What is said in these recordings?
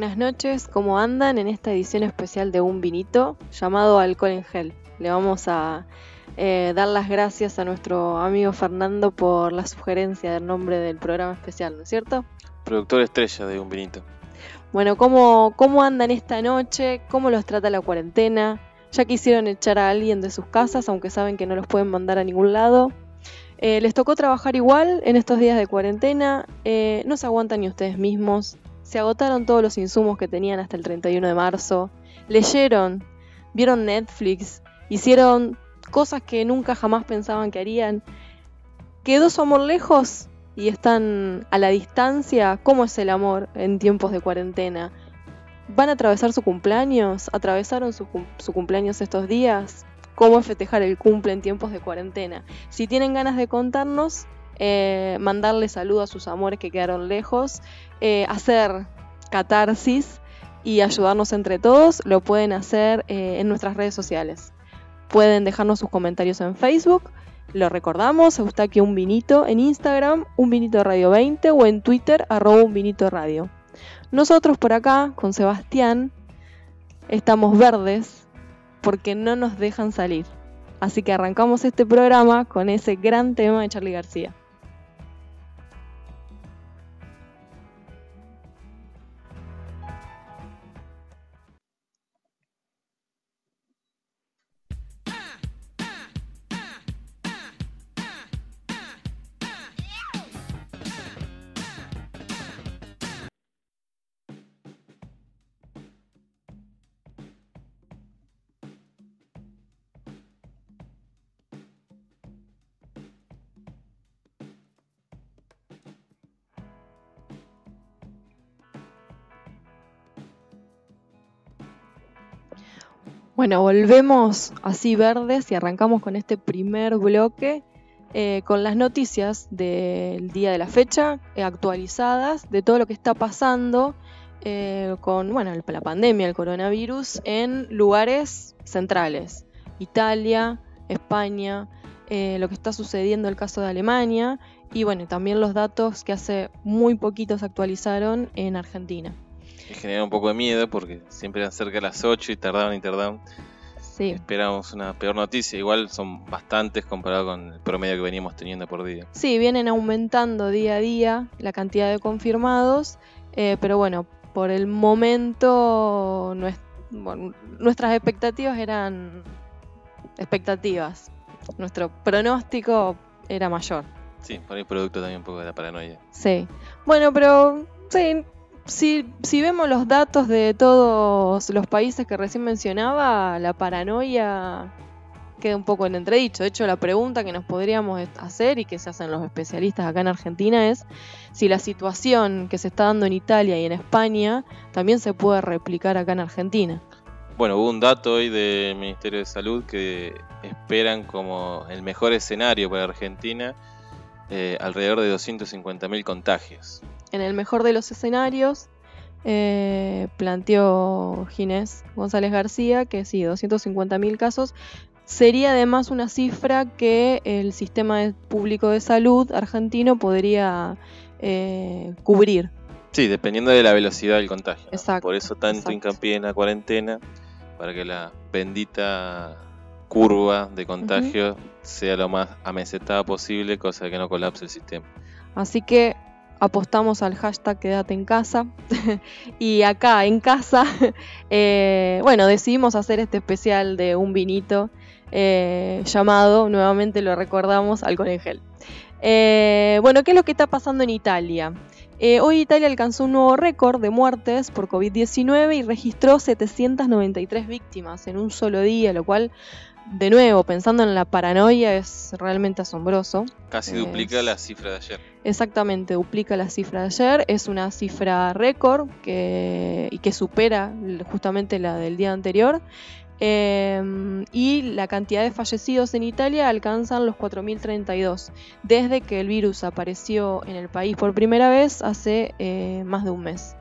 Buenas noches, ¿cómo andan en esta edición especial de Un Vinito llamado Alcohol en Gel? Le vamos a eh, dar las gracias a nuestro amigo Fernando por la sugerencia del nombre del programa especial, ¿no es cierto? Productor estrella de Un Vinito. Bueno, ¿cómo, ¿cómo andan esta noche? ¿Cómo los trata la cuarentena? ¿Ya quisieron echar a alguien de sus casas, aunque saben que no los pueden mandar a ningún lado? Eh, ¿Les tocó trabajar igual en estos días de cuarentena? Eh, ¿No se aguantan ni ustedes mismos? ¿Se agotaron todos los insumos que tenían hasta el 31 de marzo? ¿Leyeron? ¿Vieron Netflix? ¿Hicieron cosas que nunca jamás pensaban que harían? ¿Quedó su amor lejos y están a la distancia? ¿Cómo es el amor en tiempos de cuarentena? ¿Van a atravesar su cumpleaños? ¿Atravesaron su, su cumpleaños estos días? ¿Cómo festejar el cumple en tiempos de cuarentena? Si tienen ganas de contarnos, eh, mandarle saludos a sus amores que quedaron lejos, eh, hacer catarsis y ayudarnos entre todos, lo pueden hacer eh, en nuestras redes sociales. Pueden dejarnos sus comentarios en Facebook, lo recordamos, Eustaquio Un Vinito en Instagram, Un Vinito Radio 20 o en Twitter, arroba Un Vinito Radio. Nosotros por acá, con Sebastián, estamos verdes porque no nos dejan salir. Así que arrancamos este programa con ese gran tema de Charlie García. Bueno, volvemos así verdes y arrancamos con este primer bloque eh, con las noticias del día de la fecha eh, actualizadas de todo lo que está pasando eh, con bueno, la pandemia, el coronavirus en lugares centrales. Italia, España, lo que está sucediendo en el caso de Alemania y bueno, también los datos que hace muy poquitos actualizaron en Argentina me genera un poco de miedo porque siempre eran cerca de las 8 y tardaban y tardaban. Sí. Esperamos una peor noticia. Igual son bastantes comparado con el promedio que veníamos teniendo por día. Sí, vienen aumentando día a día la cantidad de confirmados, eh, pero bueno, por el momento nuestras expectativas eran expectativas. Nuestro pronóstico era mayor. Sí, por ahí producto también un poco de la paranoia. Sí. Bueno, pero sí, si, si vemos los datos de todos los países que recién mencionaba, la paranoia queda un poco en entredicho. De hecho, la pregunta que nos podríamos hacer y que se hacen los especialistas acá en Argentina es si la situación que se está dando en Italia y en España también se puede replicar acá en Argentina. Bueno, hubo un dato hoy del Ministerio de Salud que esperan como el mejor escenario para Argentina eh, alrededor de 250.000 contagios en el mejor de los escenarios, eh, planteó Ginés González García que sí, 250.000 casos. Sería además una cifra que el sistema público de salud argentino podría eh, cubrir. Sí, dependiendo de la velocidad del contagio. Exacto. Por eso tanto hincapié en la cuarentena, para que la bendita curva de contagio sea lo más amesetada posible, cosa que no colapse el sistema. Así que apostamos al hashtag quédate en casa y acá en casa, eh, bueno, decidimos hacer este especial de un vinito eh, llamado, nuevamente lo recordamos, gel. Eh, bueno, ¿qué es lo que está pasando en Italia? hoy Italia alcanzó un nuevo récord de muertes por COVID-19 y registró 793 víctimas en un solo día, lo cual de nuevo, pensando en la paranoia, es realmente asombroso. Casi duplica la cifra de ayer. Exactamente, duplica la cifra de ayer. Es una cifra récord que, y que supera justamente la del día anterior. Em, y la cantidad de fallecidos en Italia alcanzan los 4.032, desde que el virus apareció en el país por primera vez hace eh, más de un mes.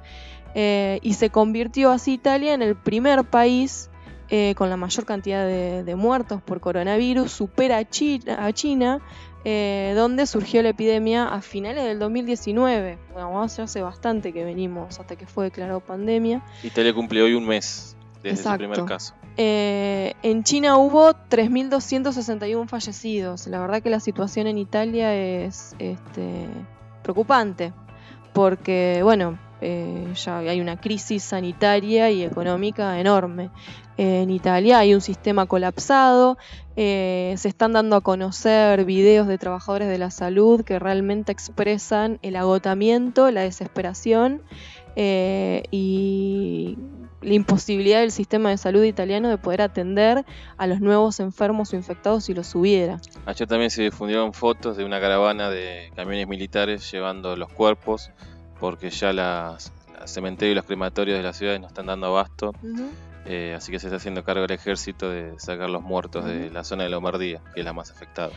Eh, y se convirtió así Italia en el primer país eh, con la mayor cantidad de, muertos por coronavirus, supera a China, eh, donde surgió la epidemia a finales del 2019. Bueno, hace bastante que venimos hasta que fue declarado pandemia. Italia cumple hoy un mes desde el primer caso. Eh, en China hubo 3.261 fallecidos. La verdad que la situación en Italia es este, preocupante porque, bueno, eh, ya hay una crisis sanitaria y económica enorme. en Italia hay un sistema colapsado, eh, se están dando a conocer videos de trabajadores de la salud que realmente expresan el agotamiento, la desesperación eh, y la imposibilidad del sistema de salud italiano de poder atender a los nuevos enfermos o infectados si los hubiera. Ayer también se difundieron fotos de una caravana de camiones militares llevando los cuerpos porque ya las, cementerios y los crematorios de las ciudades no están dando abasto. Eh, así que se está haciendo cargo el ejército de sacar los muertos de la zona de Lombardía, que es la más afectada.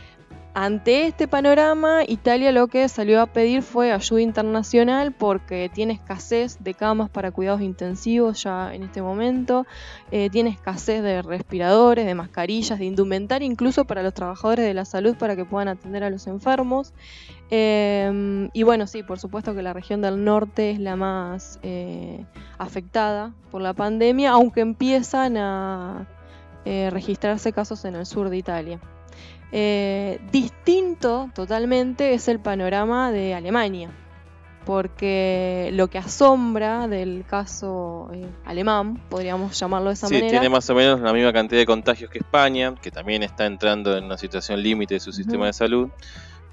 Ante este panorama, Italia lo que salió a pedir fue ayuda internacional porque tiene escasez de camas para cuidados intensivos ya en este momento, eh, tiene escasez de respiradores, de mascarillas, de indumentaria, incluso para los trabajadores de la salud para que puedan atender a los enfermos. Em, y bueno, sí, por supuesto que la región del norte es la más eh, afectada por la pandemia, aunque empiezan a eh, registrarse casos en el sur de Italia. Eh, distinto totalmente es el panorama de Alemania, porque lo que asombra del caso eh, alemán, podríamos llamarlo de esa sí, manera. tiene más o menos la misma cantidad de contagios que España, que también está entrando en una situación límite de su sistema de salud,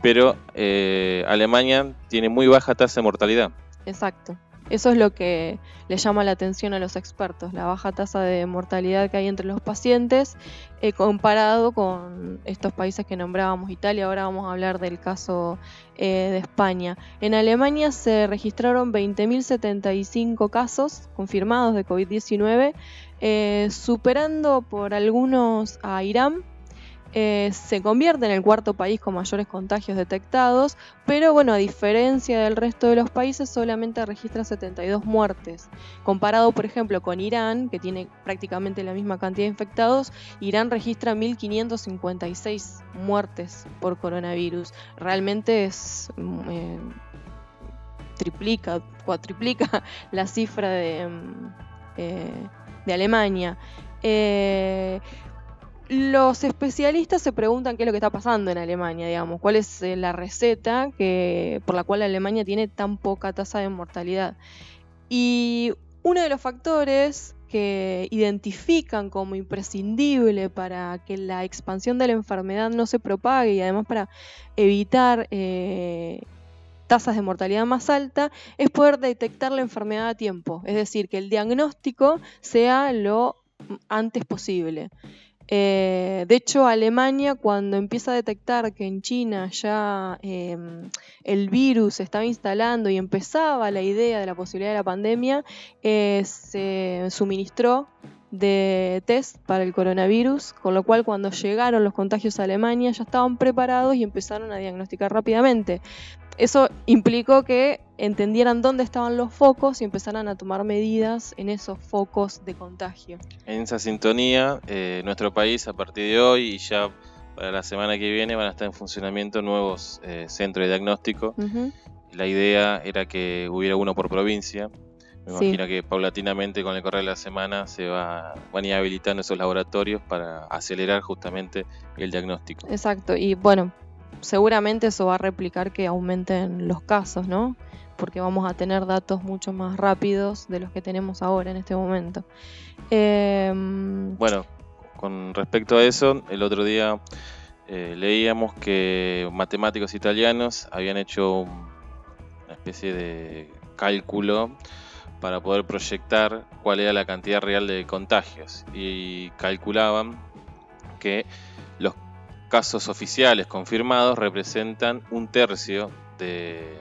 pero eh, Alemania tiene muy baja tasa de mortalidad. Exacto. Eso es lo que le llama la atención a los expertos, la baja tasa de mortalidad que hay entre los pacientes eh, comparado con estos países que nombrábamos, Italia, ahora vamos a hablar del caso eh, de España. En Alemania se registraron 20.075 casos confirmados de COVID-19, eh, superando por algunos a Irán eh, se convierte en el cuarto país con mayores contagios detectados, pero bueno, a diferencia del resto de los países, solamente registra 72 muertes. Comparado, por ejemplo, con Irán, que tiene prácticamente la misma cantidad de infectados, Irán registra 1.556 muertes por coronavirus. Realmente es... Mm, eh, triplica, cuatriplica la cifra de, mm, eh, Alemania. Eh, los especialistas se preguntan qué es lo que está pasando en Alemania, digamos, cuál es eh, la receta que, por la cual Alemania tiene tan poca tasa de mortalidad. Y uno de los factores que identifican como imprescindible para que la expansión de la enfermedad no se propague y además para evitar eh, tasas de mortalidad más alta es poder detectar la enfermedad a tiempo, es decir, que el diagnóstico sea lo antes posible. Eh, de hecho, Alemania, cuando empieza a detectar que en China ya em, el virus se estaba instalando y empezaba la idea de la posibilidad de la pandemia, eh, se suministró de test para el coronavirus, con lo cual cuando llegaron los contagios a Alemania ya estaban preparados y empezaron a diagnosticar rápidamente. Eso implicó que entendieran dónde estaban los focos y empezaran a tomar medidas en esos focos de contagio. En esa sintonía, eh, nuestro país a partir de hoy y ya para la semana que viene van a estar en funcionamiento nuevos eh, centros de diagnóstico. La idea era que hubiera uno por provincia. Me imagino que paulatinamente con el correr de la semana se va, van a ir habilitando esos laboratorios para acelerar justamente el diagnóstico. Exacto, y bueno, seguramente eso va a replicar que aumenten los casos, ¿no? Porque vamos a tener datos mucho más rápidos de los que tenemos ahora en este momento. Em, bueno, con respecto a eso, el otro día eh, leíamos que matemáticos italianos habían hecho una especie de cálculo para poder proyectar cuál era la cantidad real de contagios y calculaban que casos oficiales confirmados representan un tercio de,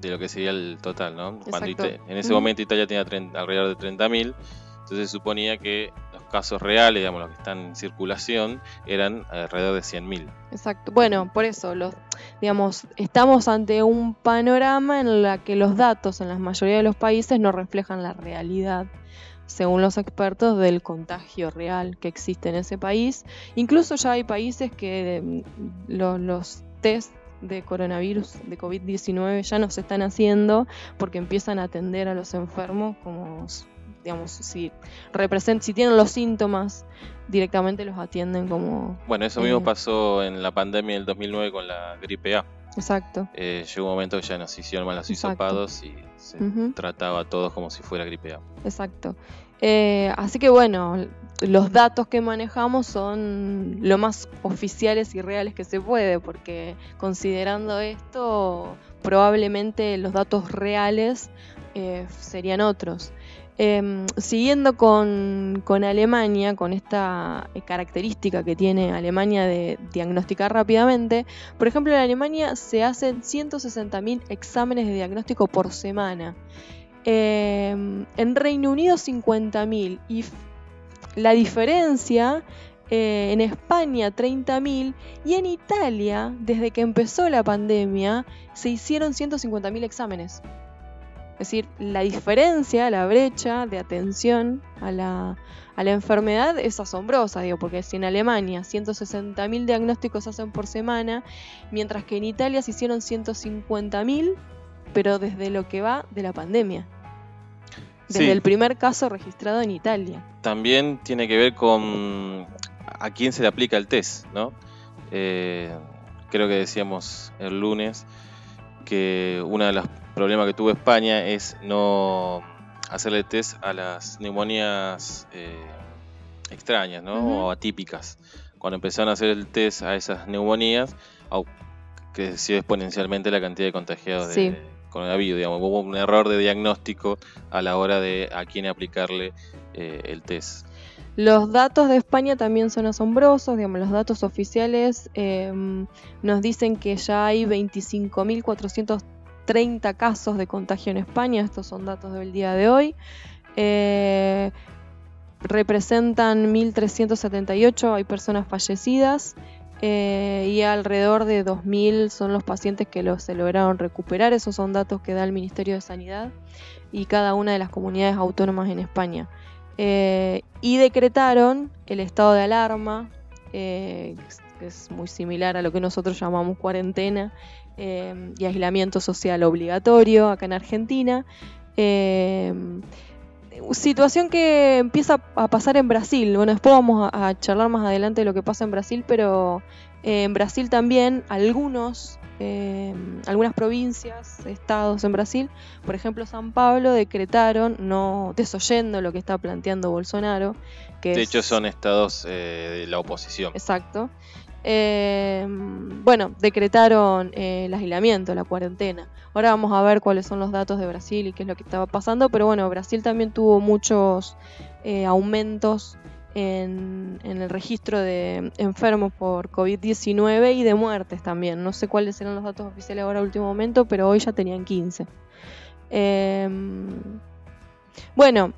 de lo que sería el total, ¿no? en ese momento Italia tenía alrededor de 30.000, entonces se suponía que los casos reales, digamos, los que están en circulación, eran alrededor de 100.000. Exacto. Bueno, por eso, los, digamos, estamos ante un panorama en el que los datos en la mayoría de los países no reflejan la realidad según los expertos, del contagio real que existe en ese país. Incluso ya hay países que mm, los, los test de coronavirus, de COVID-19, ya no se están haciendo porque empiezan a atender a los enfermos como, digamos, si, si tienen los síntomas, directamente los atienden como... Bueno, eso mismo eh, pasó en la pandemia del 2009 con la gripe A. Exacto. Eh, llegó un momento que ya nos hicieron mal los hisopados y se trataba a todos como si fuera gripe A. Exacto. Eh, así que bueno, los datos que manejamos son lo más oficiales y reales que se puede, porque considerando esto, probablemente los datos reales eh, serían otros. Em, siguiendo con, Alemania, con esta eh, característica que tiene Alemania de diagnosticar rápidamente, por ejemplo en Alemania se hacen 160.000 exámenes de diagnóstico por semana. Em, en Reino Unido 50.000 y la diferencia eh, en España 30.000 y en Italia, desde que empezó la pandemia, se hicieron 150.000 exámenes. Es decir, la diferencia, la brecha de atención a la, a la enfermedad es asombrosa, digo, porque si en Alemania 160.000 diagnósticos se hacen por semana, mientras que en Italia se hicieron 150.000 pero desde lo que va de la pandemia. Desde el primer caso registrado en Italia. También tiene que ver con a quién se le aplica el test, ¿no? Eh, creo que decíamos el lunes que uno de los problemas que tuvo España es no hacerle test a las neumonías eh, extrañas, ¿no? O atípicas. Cuando empezaron a hacer el test a esas neumonías, creció exponencialmente la cantidad de contagiados de, coronavirus, digamos, hubo un error de diagnóstico a la hora de a quién aplicarle eh, el test. Los datos de España también son asombrosos, digamos, los datos oficiales em, nos dicen que ya hay 25.430 casos de contagio en España, estos son datos del día de hoy. Eh, representan 1.378, hay personas fallecidas eh, y alrededor de 2.000 son los pacientes que se lograron recuperar. Esos son datos que da el Ministerio de Sanidad y cada una de las comunidades autónomas en España. Eh, y decretaron el estado de alarma, eh, que es muy similar a lo que nosotros llamamos cuarentena y aislamiento social obligatorio acá en Argentina situación que empieza a pasar en Brasil. Bueno, después vamos a, charlar más adelante de lo que pasa en Brasil, pero eh, en Brasil también algunos, eh, algunas provincias, estados en Brasil, por ejemplo San Pablo, decretaron, no desoyendo lo que está planteando Bolsonaro. Que de hecho son estados eh, de la oposición. Exacto. bueno, decretaron el aislamiento, la cuarentena. Ahora vamos a ver cuáles son los datos de Brasil y qué es lo que estaba pasando, pero bueno, Brasil también tuvo muchos eh, aumentos en, el registro de enfermos por COVID-19 y de muertes también. No sé cuáles eran los datos oficiales ahora último momento, pero hoy ya tenían 15. Em, bueno,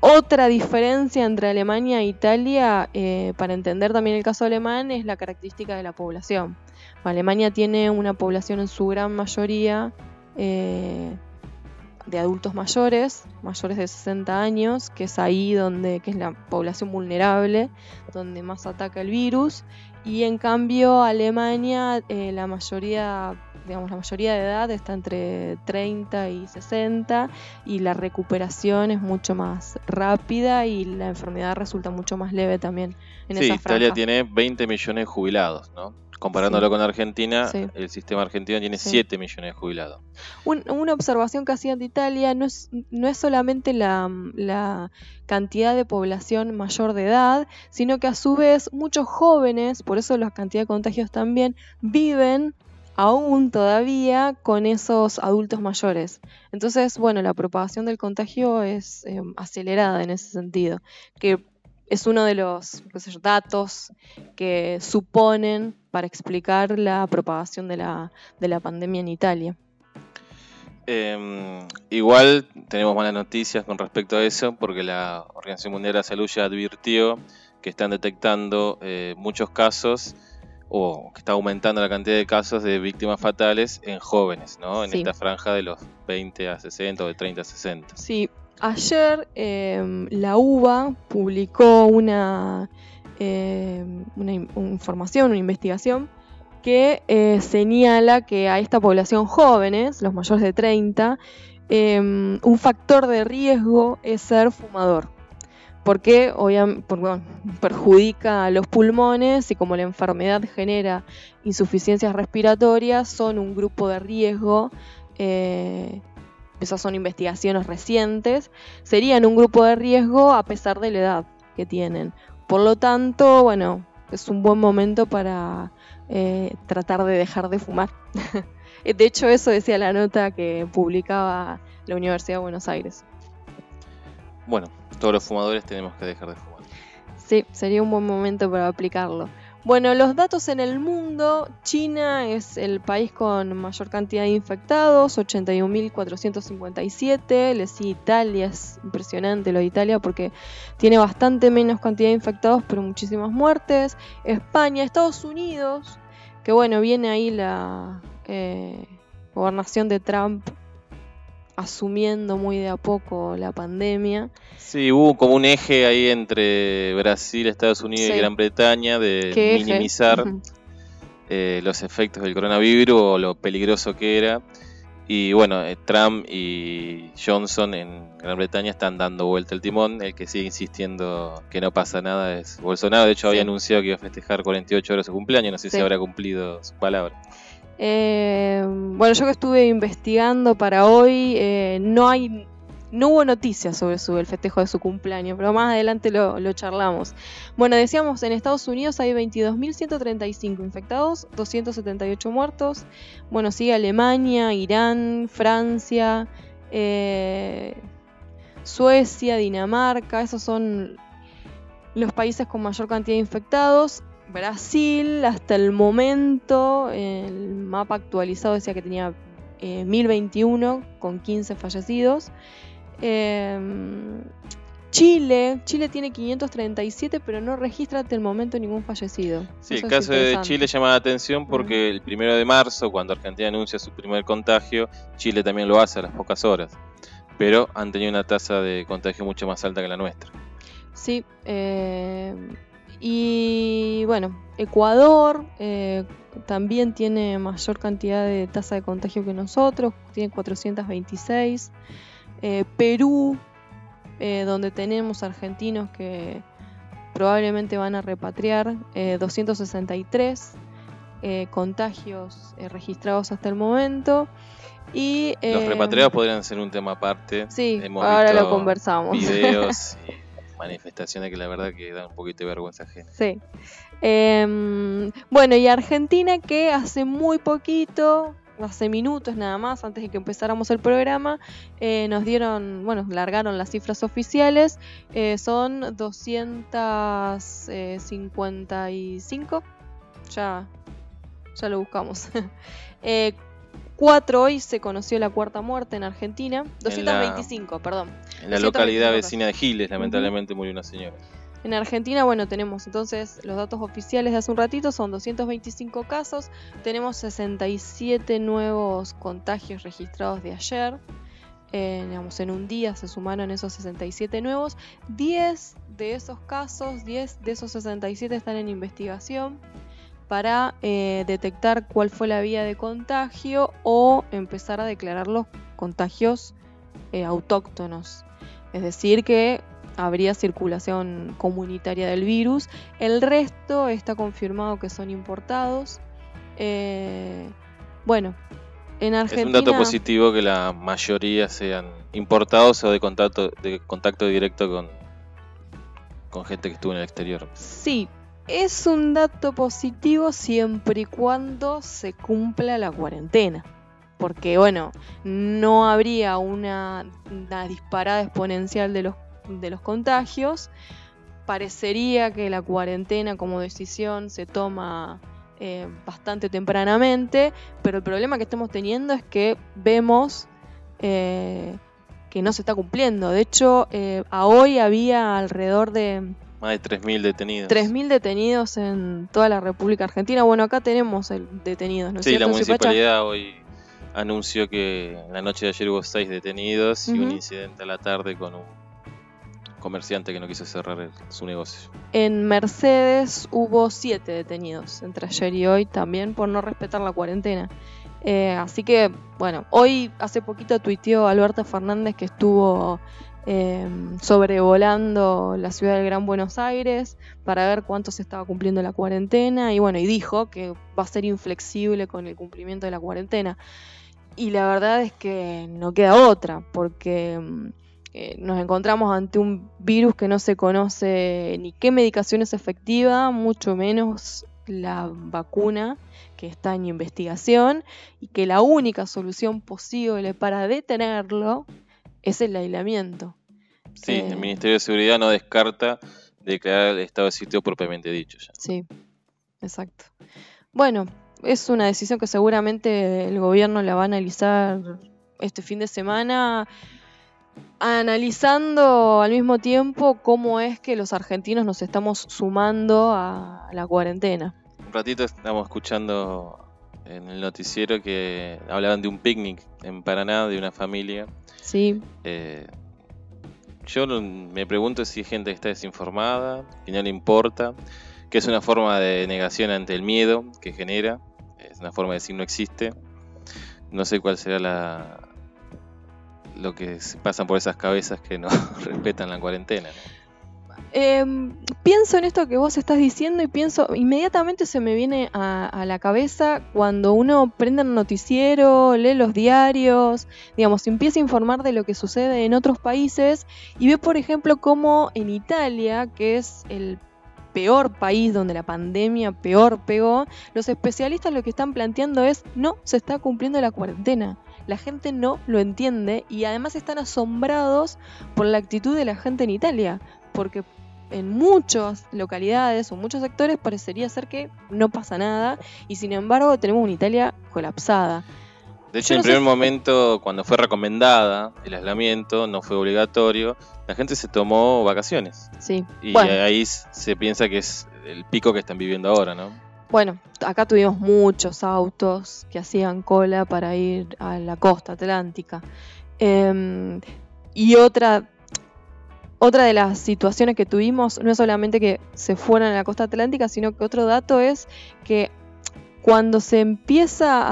otra diferencia entre Alemania e Italia, eh, para entender también el caso alemán, es la característica de la población. Alemania tiene una población en su gran mayoría eh, de adultos mayores, mayores de 60 años, que es ahí donde, que es la población vulnerable, donde más ataca el virus, y en cambio Alemania, eh, la mayoría, digamos, la mayoría de edad está entre 30 y 60, y la recuperación es mucho más rápida y la enfermedad resulta mucho más leve también en sí, Italia tiene 20 millones de jubilados, ¿no? Comparándolo con Argentina, el sistema argentino tiene 7 millones de jubilados. una observación que hacían de Italia no es, no es solamente la, cantidad de población mayor de edad, sino que a su vez muchos jóvenes, por eso la cantidad de contagios también, viven aún todavía con esos adultos mayores. Entonces, bueno, la propagación del contagio es eh, acelerada en ese sentido, que es uno de los datos que suponen para explicar la propagación de la, de la pandemia en Italia. Em, igual tenemos malas noticias con respecto a eso, porque la Organización Mundial de la Salud ya advirtió que están detectando eh, muchos casos o que está aumentando la cantidad de casos de víctimas fatales en jóvenes, ¿no? En esta franja de los 20 a 60 o de 30 a 60. Sí, ayer em, la UBA publicó una, em, una, información, una investigación que eh, señala que a esta población jóvenes, los mayores de 30, em, un factor de riesgo es ser fumador. Porque obviamente, perjudica a los pulmones y como la enfermedad genera insuficiencias respiratorias, son un grupo de riesgo eh, esas son investigaciones recientes, serían un grupo de riesgo a pesar de la edad que tienen. Por lo tanto, bueno, es un buen momento para eh, tratar de dejar de fumar. de hecho, eso decía la nota que publicaba la Universidad de Buenos Aires. Bueno, todos los fumadores tenemos que dejar de fumar. Sí, sería un buen momento para aplicarlo. Bueno, los datos en el mundo, China es el país con mayor cantidad de infectados, 81.457, le sigue Italia, es impresionante lo de Italia porque tiene bastante menos cantidad de infectados pero muchísimas muertes, España, Estados Unidos, que bueno, viene ahí la eh, gobernación de Trump asumiendo muy de a poco la pandemia. Sí, hubo como un eje ahí entre Brasil, Estados Unidos y Gran Bretaña de minimizar eh, los efectos del coronavirus o lo peligroso que era. Y bueno, eh, Trump y Johnson en Gran Bretaña están dando vuelta el timón. El que sigue insistiendo que no pasa nada es Bolsonaro. De hecho, había anunciado que iba a festejar 48 horas de su cumpleaños. No sé si habrá cumplido su palabra. Eh, bueno, yo que estuve investigando para hoy, eh, no hay no hubo noticias sobre el festejo de su cumpleaños, pero más adelante lo, charlamos. Bueno, decíamos, en Estados Unidos hay 22.135 infectados, 278 muertos. Bueno, sigue Alemania, Irán, Francia, eh, Suecia, Dinamarca, esos son los países con mayor cantidad de infectados. Brasil, hasta el momento, el mapa actualizado decía que tenía 1021 eh, con 15 fallecidos. Em, Chile, Chile tiene 537, pero no registra hasta el momento ningún fallecido. Sí, el caso de Chile llama la atención porque el primero de marzo, cuando Argentina anuncia su primer contagio, Chile también lo hace a las pocas horas. Pero han tenido una tasa de contagio mucho más alta que la nuestra. Sí, eh, y bueno, Ecuador eh, también tiene mayor cantidad de tasa de contagio que nosotros, tiene 426. Eh, Perú, eh, donde tenemos argentinos que probablemente van a repatriar, 263 contagios registrados hasta el momento. Y, Los repatriados podrían ser un tema aparte. Sí, ahora lo conversamos. Videos. manifestaciones que la verdad que dan un poquito de vergüenza ajena. Sí. Em, bueno, y Argentina que hace muy poquito, hace minutos nada más, antes de que empezáramos el programa, eh, nos dieron, bueno, largaron las cifras oficiales, eh, son 255, ya, ya lo buscamos. eh, 4 hoy se conoció la cuarta muerte en Argentina. 225, perdón. En la localidad vecina de Giles, lamentablemente murió una señora. En Argentina, bueno, tenemos entonces los datos oficiales de hace un ratito, son 225 casos, tenemos 67 nuevos contagios registrados de ayer, eh, digamos, en un día se sumaron esos 67 nuevos, 10 de esos casos, 10 de esos 67 están en investigación, para eh, detectar cuál fue la vía de contagio o empezar a declarar los contagios eh, autóctonos. Es decir, que habría circulación comunitaria del virus. El resto está confirmado que son importados. Eh, bueno, en Argentina... Es un dato positivo que la mayoría sean importados o de contacto, de contacto directo con, con gente que estuvo en el exterior. Sí, es un dato positivo siempre y cuando se cumpla la cuarentena. Porque, bueno, no habría una, disparada exponencial de los, contagios. Parecería que la cuarentena como decisión se toma eh, bastante tempranamente, pero el problema que estamos teniendo es que vemos eh, que no se está cumpliendo. De hecho, eh, a hoy había alrededor de más de 3.000 detenidos. 3.000 detenidos en toda la República Argentina. Bueno, acá tenemos el detenidos, ¿no es sí, la municipalidad hoy anunció que la noche de ayer hubo seis detenidos y un incidente a la tarde con un comerciante que no quiso cerrar su negocio. En Mercedes hubo siete detenidos entre ayer y hoy también por no respetar la cuarentena. Eh, así que, bueno, hoy hace poquito tuiteó Alberto Fernández que estuvo eh, sobrevolando la ciudad del Gran Buenos Aires para ver cuánto se estaba cumpliendo la cuarentena y bueno, y dijo que va a ser inflexible con el cumplimiento de la cuarentena. Y la verdad es que no queda otra, porque mm, eh, nos encontramos ante un virus que no se conoce ni qué medicación es efectiva, mucho menos la vacuna que está en investigación y que la única solución posible para detenerlo es el aislamiento. Sí, el eh, Ministerio de Seguridad no descarta declarar el estado de sitio propiamente dicho. Ya. Sí, exacto. Bueno, es una decisión que seguramente el gobierno la va a analizar este fin de semana analizando al mismo tiempo cómo es que los argentinos nos estamos sumando a la cuarentena. Un ratito estamos escuchando en el noticiero que hablaban de un picnic en Paraná de una familia. Sí. Eh, yo me pregunto si hay gente que está desinformada, que no le importa, que es una forma de negación ante el miedo que genera, es una forma de decir no existe. No sé cuál será la, lo que pasan por esas cabezas que no respetan la cuarentena. Em, pienso en esto que vos estás diciendo y pienso, inmediatamente se me viene a, la cabeza cuando uno prende el noticiero, lee los diarios, digamos, empieza a informar de lo que sucede en otros países y ve, por ejemplo, cómo en Italia, que es el peor país donde la pandemia peor pegó, los especialistas lo que están planteando es no se está cumpliendo la cuarentena. La gente no lo entiende y además están asombrados por la actitud de la gente en Italia, porque en muchas localidades o muchos sectores parecería ser que no pasa nada y sin embargo tenemos una Italia colapsada. De hecho, en primer momento, cuando fue recomendada el aislamiento, no fue obligatorio, la gente se tomó vacaciones. Sí. Y ahí se piensa que es el pico que están viviendo ahora, ¿no? Bueno, acá tuvimos muchos autos que hacían cola para ir a la costa atlántica. Em, y otra, otra de las situaciones que tuvimos no es solamente que se fueran a la costa atlántica, sino que otro dato es que cuando se empieza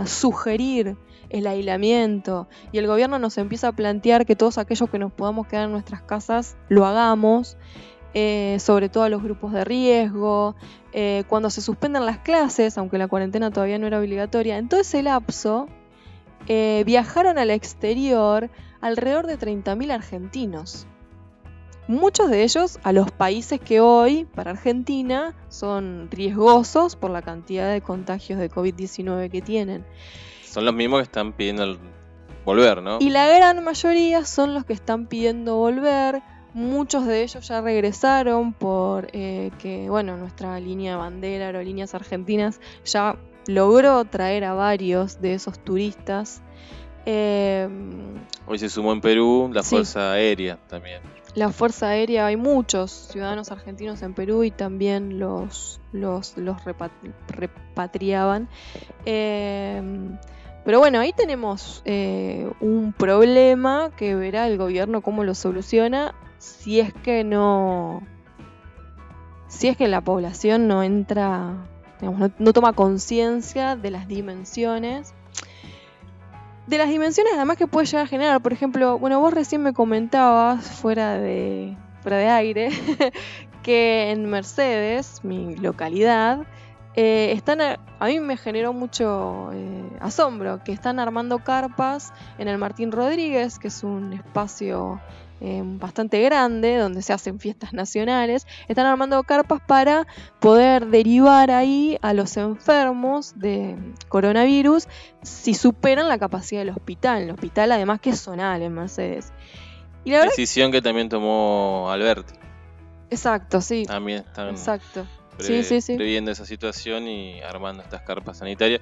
a sugerir el aislamiento y el gobierno nos empieza a plantear que todos aquellos que nos podamos quedar en nuestras casas lo hagamos, eh, sobre todo a los grupos de riesgo, eh, cuando se suspendan las clases, aunque la cuarentena todavía no era obligatoria, en todo ese lapso eh, viajaron al exterior alrededor de 30.000 argentinos. Muchos de ellos a los países que hoy, para Argentina, son riesgosos por la cantidad de contagios de COVID-19 que tienen. Son los mismos que están pidiendo volver, ¿no? Y la gran mayoría son los que están pidiendo volver Muchos de ellos ya regresaron por eh, que, bueno, nuestra línea de bandera, Aerolíneas Argentinas, ya logró traer a varios de esos turistas. Em, Hoy se sumó en Perú la Fuerza Aérea también. La Fuerza Aérea, hay muchos ciudadanos argentinos en Perú y también los, los, repatriaban. Em, pero bueno, ahí tenemos eh, un problema que verá el gobierno cómo lo soluciona si es que no. Si es que la población no entra, digamos, no, toma conciencia de las dimensiones. De las dimensiones además que puede llegar a generar. Por ejemplo, bueno, vos recién me comentabas, fuera de, fuera de aire, que en Mercedes, mi localidad, eh, están a, mí me generó mucho eh, asombro que están armando carpas en el Martín Rodríguez, que es un espacio Em, bastante grande, donde se hacen fiestas nacionales, están armando carpas para poder derivar ahí a los enfermos de coronavirus si superan la capacidad del hospital. El hospital además que es zonal en Mercedes. Y la Decisión que también tomó Alberti. Exacto, sí. También están Exacto. previendo esa situación y armando estas carpas sanitarias.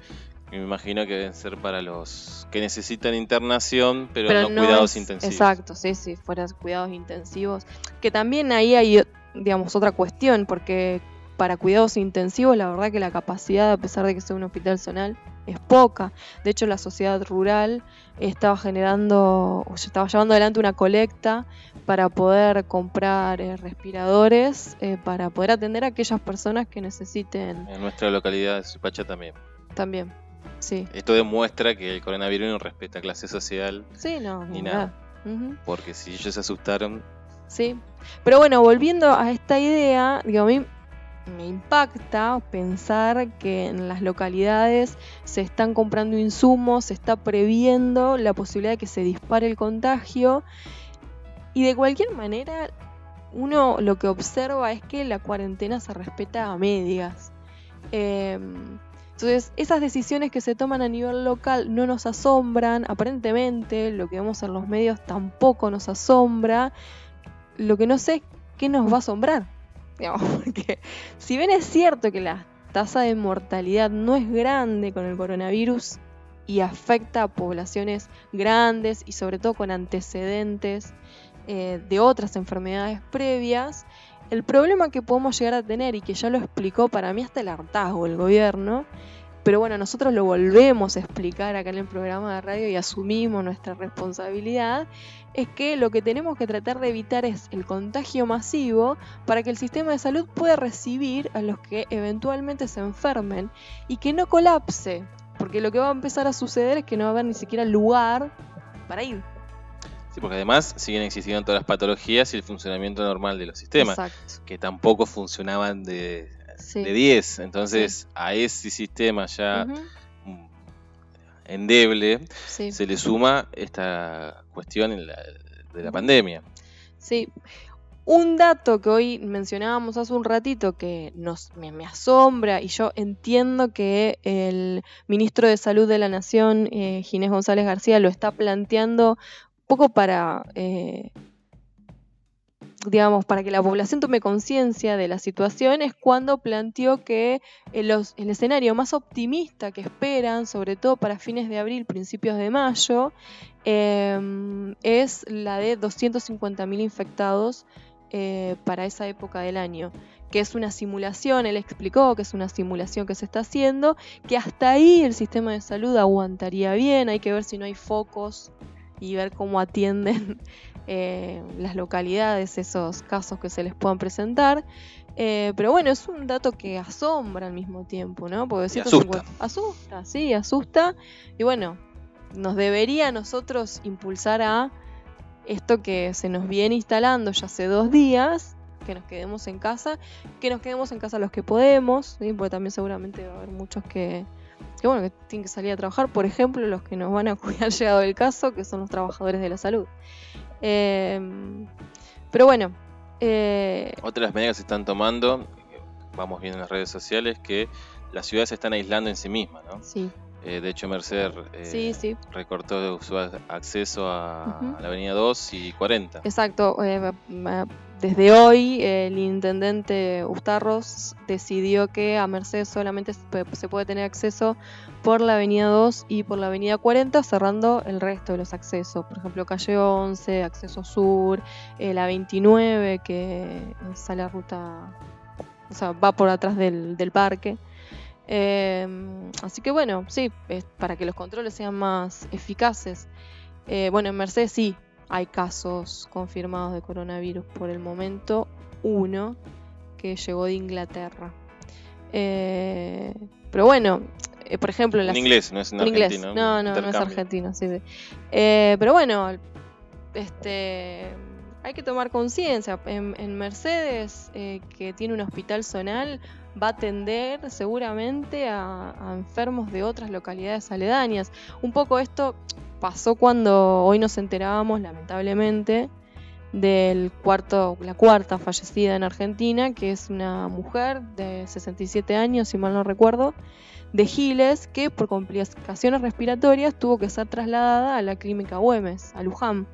Me imagino que deben ser para los que necesitan internación, pero, no, cuidados intensivos. Exacto, sí, sí, fuera cuidados intensivos. Que también ahí hay, digamos, otra cuestión, porque para cuidados intensivos, la verdad que la capacidad, a pesar de que sea un hospital zonal, es poca. De hecho, la sociedad rural estaba generando, o estaba llevando adelante una colecta para poder comprar eh, respiradores, eh, para poder atender a aquellas personas que necesiten. En nuestra localidad de Supacha también. También, sí. Esto demuestra que el coronavirus no respeta clase social sí, no, ni nada. Porque si ellos se asustaron. Sí. Pero bueno, volviendo a esta idea, digo, a mí me impacta pensar que en las localidades se están comprando insumos, se está previendo la posibilidad de que se dispare el contagio y de cualquier manera uno lo que observa es que la cuarentena se respeta a medias. Em, entonces, esas decisiones que se toman a nivel local no nos asombran, aparentemente lo que vemos en los medios tampoco nos asombra. Lo que no sé es qué nos va a asombrar porque si bien es cierto que la tasa de mortalidad no es grande con el coronavirus y afecta a poblaciones grandes y sobre todo con antecedentes eh, de otras enfermedades previas, el problema que podemos llegar a tener y que ya lo explicó para mí hasta el hartazgo el gobierno pero bueno, nosotros lo volvemos a explicar acá en el programa de radio y asumimos nuestra responsabilidad, es que lo que tenemos que tratar de evitar es el contagio masivo para que el sistema de salud pueda recibir a los que eventualmente se enfermen y que no colapse, porque lo que va a empezar a suceder es que no va a haber ni siquiera lugar para ir. Sí, porque además siguen existiendo todas las patologías y el funcionamiento normal de los sistemas, que tampoco funcionaban de de 10. Entonces a ese sistema ya endeble se le suma esta cuestión de la pandemia. Sí. Un dato que hoy mencionábamos hace un ratito que nos, me, asombra y yo entiendo que el ministro de Salud de la Nación, eh, Ginés González García, lo está planteando poco para eh, digamos, para que la población tome conciencia de la situación es cuando planteó que el, escenario más optimista que esperan, sobre todo para fines de abril, principios de mayo, em, es la de 250.000 infectados eh, para esa época del año que es una simulación, él explicó que es una simulación que se está haciendo, que hasta ahí el sistema de salud aguantaría bien, hay que ver si no hay focos y ver cómo atienden eh, las localidades, esos casos que se les puedan presentar. Eh, pero bueno, es un dato que asombra al mismo tiempo, ¿no? Porque asusta. asusta, sí, asusta. Y bueno, nos debería a nosotros impulsar a esto que se nos viene instalando ya hace dos días, que nos quedemos en casa, que nos quedemos en casa los que podemos, porque también seguramente va a haber muchos que, que, bueno, que tienen que salir a trabajar, por ejemplo, los que nos van a cuidar llegado el caso, que son los trabajadores de la salud. Em, pero bueno. Eh, Otras medidas que se están tomando, vamos viendo en las redes sociales, que las ciudades se están aislando en sí mismas, ¿no? Sí. Eh, de hecho, Mercer eh, recortó su acceso a, la avenida 2 y 40. Exacto. desde hoy, el intendente Ustarros decidió que a Merced solamente se puede tener acceso por la avenida 2 y por la avenida 40, cerrando el resto de los accesos. Por ejemplo, calle 11, acceso sur, eh, la 29, que sale a ruta, o sea, va por atrás del, parque. Em, así que bueno, sí, para que los controles sean más eficaces. Eh, bueno, en Mercedes sí hay casos confirmados de coronavirus por el momento, uno que llegó de Inglaterra. Eh, pero bueno, eh, por ejemplo, en, inglés, no es en, argentino. No, no, no es argentino, sí, eh, pero bueno, este, hay que tomar conciencia. En, Mercedes, eh, que tiene un hospital zonal, va a atender seguramente a, enfermos de otras localidades aledañas. Un poco esto pasó cuando hoy nos enterábamos, lamentablemente, del cuarto, la cuarta fallecida en Argentina, que es una mujer de 67 años, si mal no recuerdo, de Giles que por complicaciones respiratorias tuvo que ser trasladada a la clínica Güemes, a Luján.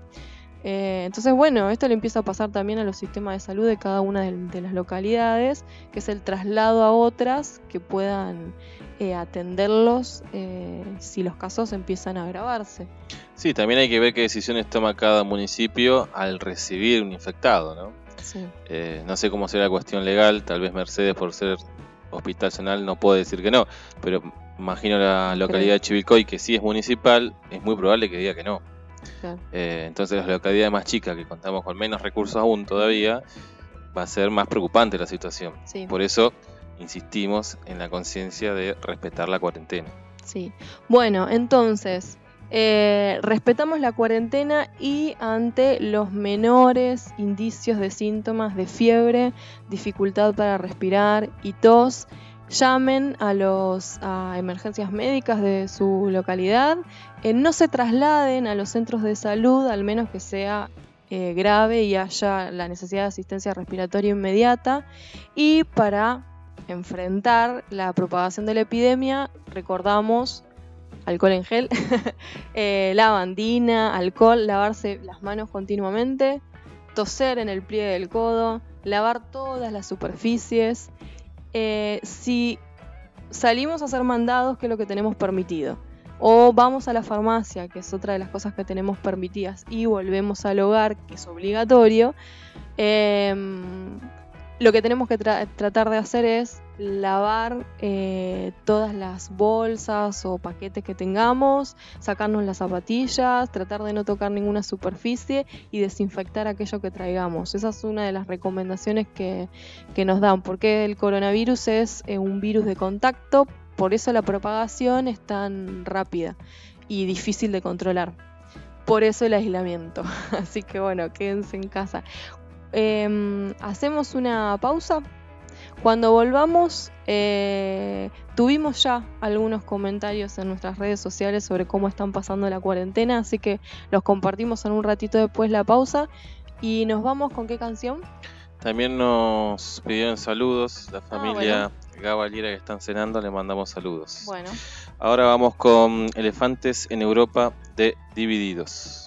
Eh, entonces, bueno, esto le empieza a pasar también a los sistemas de salud de cada una de, las localidades, que es el traslado a otras que puedan eh, atenderlos eh, si los casos empiezan a agravarse. Sí, también hay que ver qué decisiones toma cada municipio al recibir un infectado, ¿no? Eh, no sé cómo será la cuestión legal, tal vez Mercedes por ser hospital zonal no puede decir que no, pero imagino la localidad de Chivilcoy que sí es municipal, es muy probable que diga que no. Eh, entonces las localidades más chicas que contamos con menos recursos aún todavía, va a ser más preocupante la situación. Por eso insistimos en la conciencia de respetar la cuarentena. Sí. Bueno, entonces, eh, respetamos la cuarentena y ante los menores indicios de síntomas de fiebre, dificultad para respirar y tos, llamen a los emergencias médicas de su localidad, eh, no se trasladen a los centros de salud, al menos que sea eh, grave y haya la necesidad de asistencia respiratoria inmediata. Y para enfrentar la propagación de la epidemia, recordamos alcohol en gel, eh, lavandina, alcohol, lavarse las manos continuamente, toser en el pliegue del codo, lavar todas las superficies. Eh, si salimos a hacer mandados, que es lo que tenemos permitido, o vamos a la farmacia, que es otra de las cosas que tenemos permitidas, y volvemos al hogar, que es obligatorio, eh, lo que tenemos que tratar de hacer es lavar eh, todas las bolsas o paquetes que tengamos, sacarnos las zapatillas, tratar de no tocar ninguna superficie y desinfectar aquello que traigamos. Esa es una de las recomendaciones que, nos dan, porque el coronavirus es eh, un virus de contacto, por eso la propagación es tan rápida y difícil de controlar. Por eso el aislamiento. Así que bueno, quédense en casa. Em, hacemos una pausa cuando volvamos, eh, tuvimos ya algunos comentarios en nuestras redes sociales sobre cómo están pasando la cuarentena, así que los compartimos en un ratito después la pausa. ¿Y nos vamos con qué canción? También nos pidieron saludos, la ah, familia bueno. que están cenando, le mandamos saludos. Bueno. Ahora vamos con Elefantes en Europa de Divididos.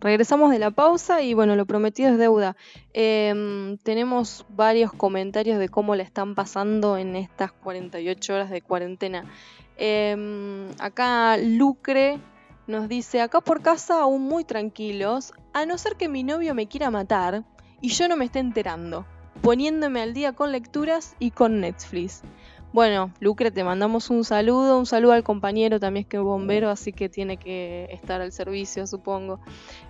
Regresamos de la pausa y bueno, lo prometido es deuda. Em, tenemos varios comentarios de cómo le están pasando en estas 48 horas de cuarentena. Em, acá Lucre nos dice, acá por casa aún muy tranquilos, a no ser que mi novio me quiera matar y yo no me esté enterando, poniéndome al día con lecturas y con Netflix. Bueno, Lucre, te mandamos un saludo, un saludo al compañero también que es bombero, así que tiene que estar al servicio, supongo.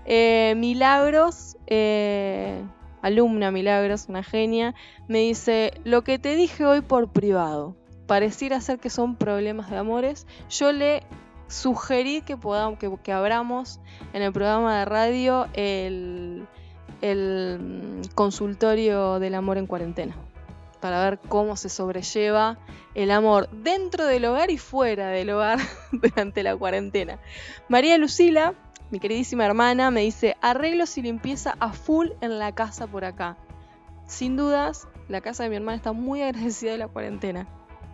Eh, Milagros, eh, alumna Milagros, una genia, me dice, lo que te dije hoy por privado, pareciera ser que son problemas de amores, yo le sugerí que podamos, que, que abramos en el programa de radio el, el mm, consultorio del amor en cuarentena para ver cómo se sobrelleva el amor dentro del hogar y fuera del hogar durante la cuarentena. María Lucila, mi queridísima hermana, me dice arreglos y limpieza a full en la casa por acá. Sin dudas, la casa de mi hermana está muy agradecida de la cuarentena,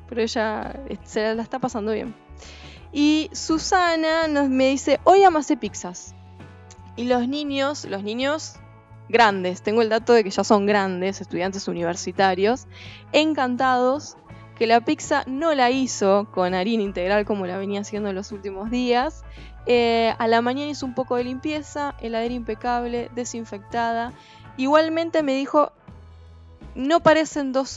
pero ella se la está pasando bien. Y Susana me dice, hoy amasé pizzas. Y los niños, los niños grandes, tengo el dato de que ya son grandes, estudiantes universitarios, encantados que la pizza no la hizo con harina integral como la venía haciendo en los últimos días. Eh, a la mañana hizo un poco de limpieza, heladera impecable, desinfectada. Igualmente me dijo, no parecen dos,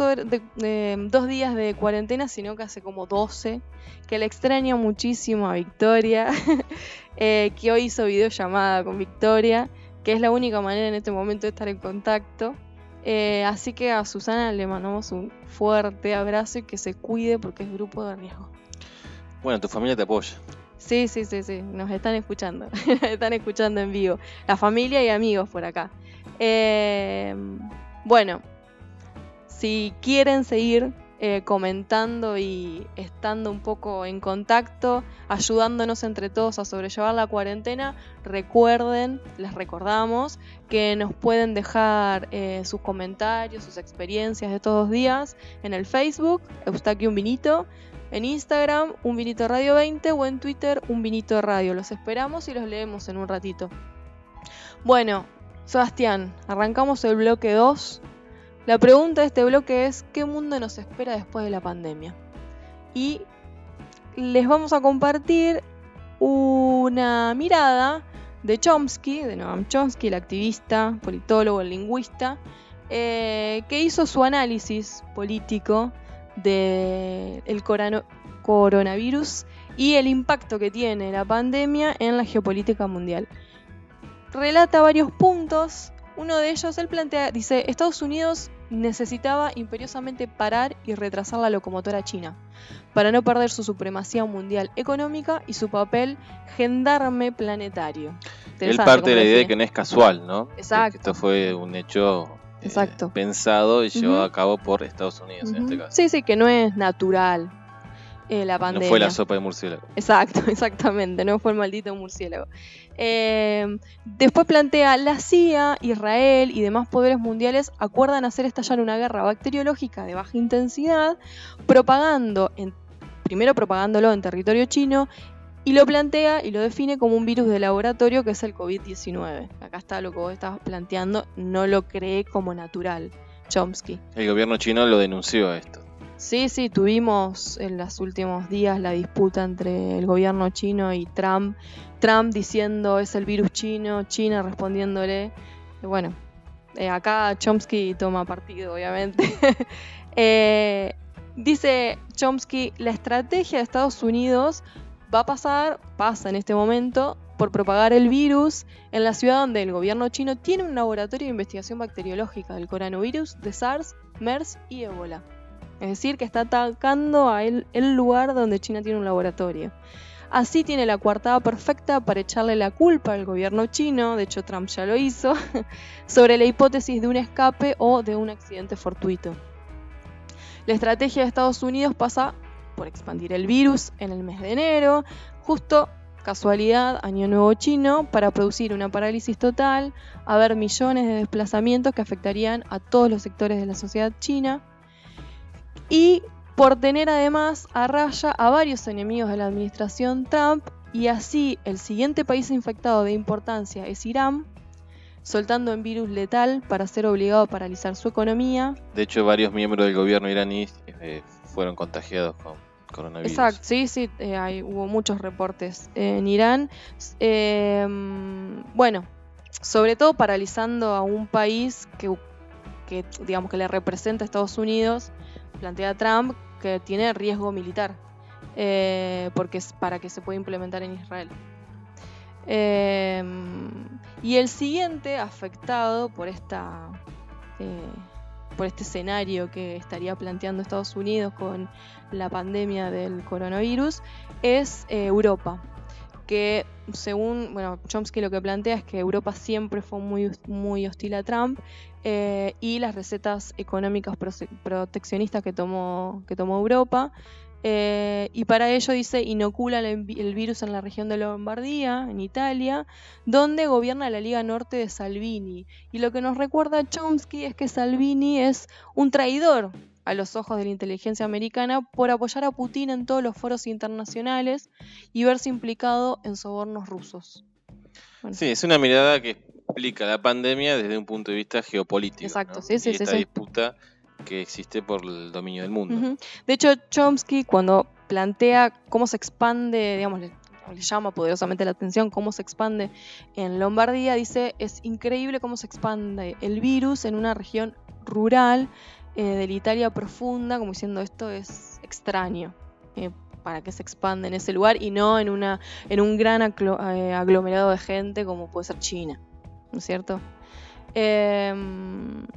días de cuarentena, sino que hace como 12, que le extraña muchísimo a Victoria, eh, que hoy hizo videollamada con Victoria que es la única manera en este momento de estar en contacto. Eh, así que a Susana le mandamos un fuerte abrazo y que se cuide porque es grupo de riesgo. Bueno, tu familia te apoya. Sí, sí, sí, sí, nos están escuchando, están escuchando en vivo. La familia y amigos por acá. Eh, bueno, si quieren seguir eh, comentando y estando un poco en contacto, ayudándonos entre todos a sobrellevar la cuarentena, recuerden, les recordamos que nos pueden dejar eh, sus comentarios, sus experiencias de todos los días en el Facebook, Eustaquio Un Vinito, en Instagram, Un Vinito Radio 20 o en Twitter, Un Vinito Radio. Los esperamos y los leemos en un ratito. Bueno, Sebastián, arrancamos el bloque 2. La pregunta de este bloque es, ¿qué mundo nos espera después de la pandemia? Y les vamos a compartir una mirada de Chomsky, de Noam Chomsky, el activista, politólogo, el lingüista, eh, que hizo su análisis político del coronavirus y el impacto que tiene la pandemia en la geopolítica mundial. Relata varios puntos. Uno de ellos, él plantea, dice, Estados Unidos necesitaba imperiosamente parar y retrasar la locomotora china, para no perder su supremacía mundial económica y su papel gendarme planetario. Él parte de la idea de que no es casual, ¿no? Exacto. esto fue un hecho eh, pensado y llevado a cabo por Estados Unidos en este caso. Sí, sí, que no es natural. Eh, la pandemia. No fue la sopa de murciélago. Exacto, exactamente, no fue el maldito murciélago. Eh, después plantea, la CIA, Israel y demás poderes mundiales acuerdan hacer estallar una guerra bacteriológica de baja intensidad, propagando, primero propagándolo en territorio chino, y lo plantea y lo define como un virus de laboratorio que es el COVID-19. Acá está lo que vos estabas planteando, no lo cree como natural, Chomsky. El gobierno chino lo denunció esto. Sí, sí, tuvimos en los últimos días la disputa entre el gobierno chino y Trump. Trump diciendo es el virus chino, China respondiéndole. Bueno, eh, acá Chomsky toma partido, obviamente. Eh, dice Chomsky, la estrategia de Estados Unidos va a pasar, pasa en este momento, por propagar el virus en la ciudad donde el gobierno chino tiene un laboratorio de investigación bacteriológica del coronavirus, de SARS, MERS y Ebola. Es decir, que está atacando a el lugar donde China tiene un laboratorio. Así tiene la coartada perfecta para echarle la culpa al gobierno chino, de hecho Trump ya lo hizo, sobre la hipótesis de un escape o de un accidente fortuito. La estrategia de Estados Unidos pasa por expandir el virus en el mes de enero, justo casualidad, año nuevo chino, para producir una parálisis total, haber millones de desplazamientos que afectarían a todos los sectores de la sociedad china y por tener además a raya a varios enemigos de la administración Trump y así el siguiente país infectado de importancia es Irán, soltando un virus letal para ser obligado a paralizar su economía. De hecho, varios miembros del gobierno iraní eh, fueron contagiados con coronavirus. Exacto, sí, sí, eh, hubo muchos reportes en Irán. Em, bueno, sobre todo paralizando a un país que, que, digamos, que le representa a Estados Unidos plantea Trump que tiene riesgo militar, eh, porque es para que se pueda implementar en Israel. Eh, y el siguiente afectado por esta eh, por este escenario que estaría planteando Estados Unidos con la pandemia del coronavirus es Europa que según bueno, Chomsky lo que plantea es que Europa siempre fue muy, muy hostil a Trump eh, y las recetas económicas proteccionistas que tomó, que tomó Europa. Eh, y para ello dice inocula el, virus en la región de Lombardía, en Italia, donde gobierna la Liga Norte de Salvini. Y lo que nos recuerda Chomsky es que Salvini es un traidor a los ojos de la inteligencia americana por apoyar a Putin en todos los foros internacionales y verse implicado en sobornos rusos. Sí, es una mirada que explica la pandemia desde un punto de vista geopolítico. Exacto, sí, sí, y esta disputa que existe por el dominio del mundo. De hecho, Chomsky cuando plantea cómo se expande, digamos, le, le llama poderosamente la atención cómo se expande en Lombardía, dice, es increíble cómo se expande el virus en una región rural eh, de la Italia profunda, como diciendo esto es extraño. Eh, para que se expanda en ese lugar y no en, una, en un gran eh, aglomerado de gente como puede ser China, ¿no es cierto? Em,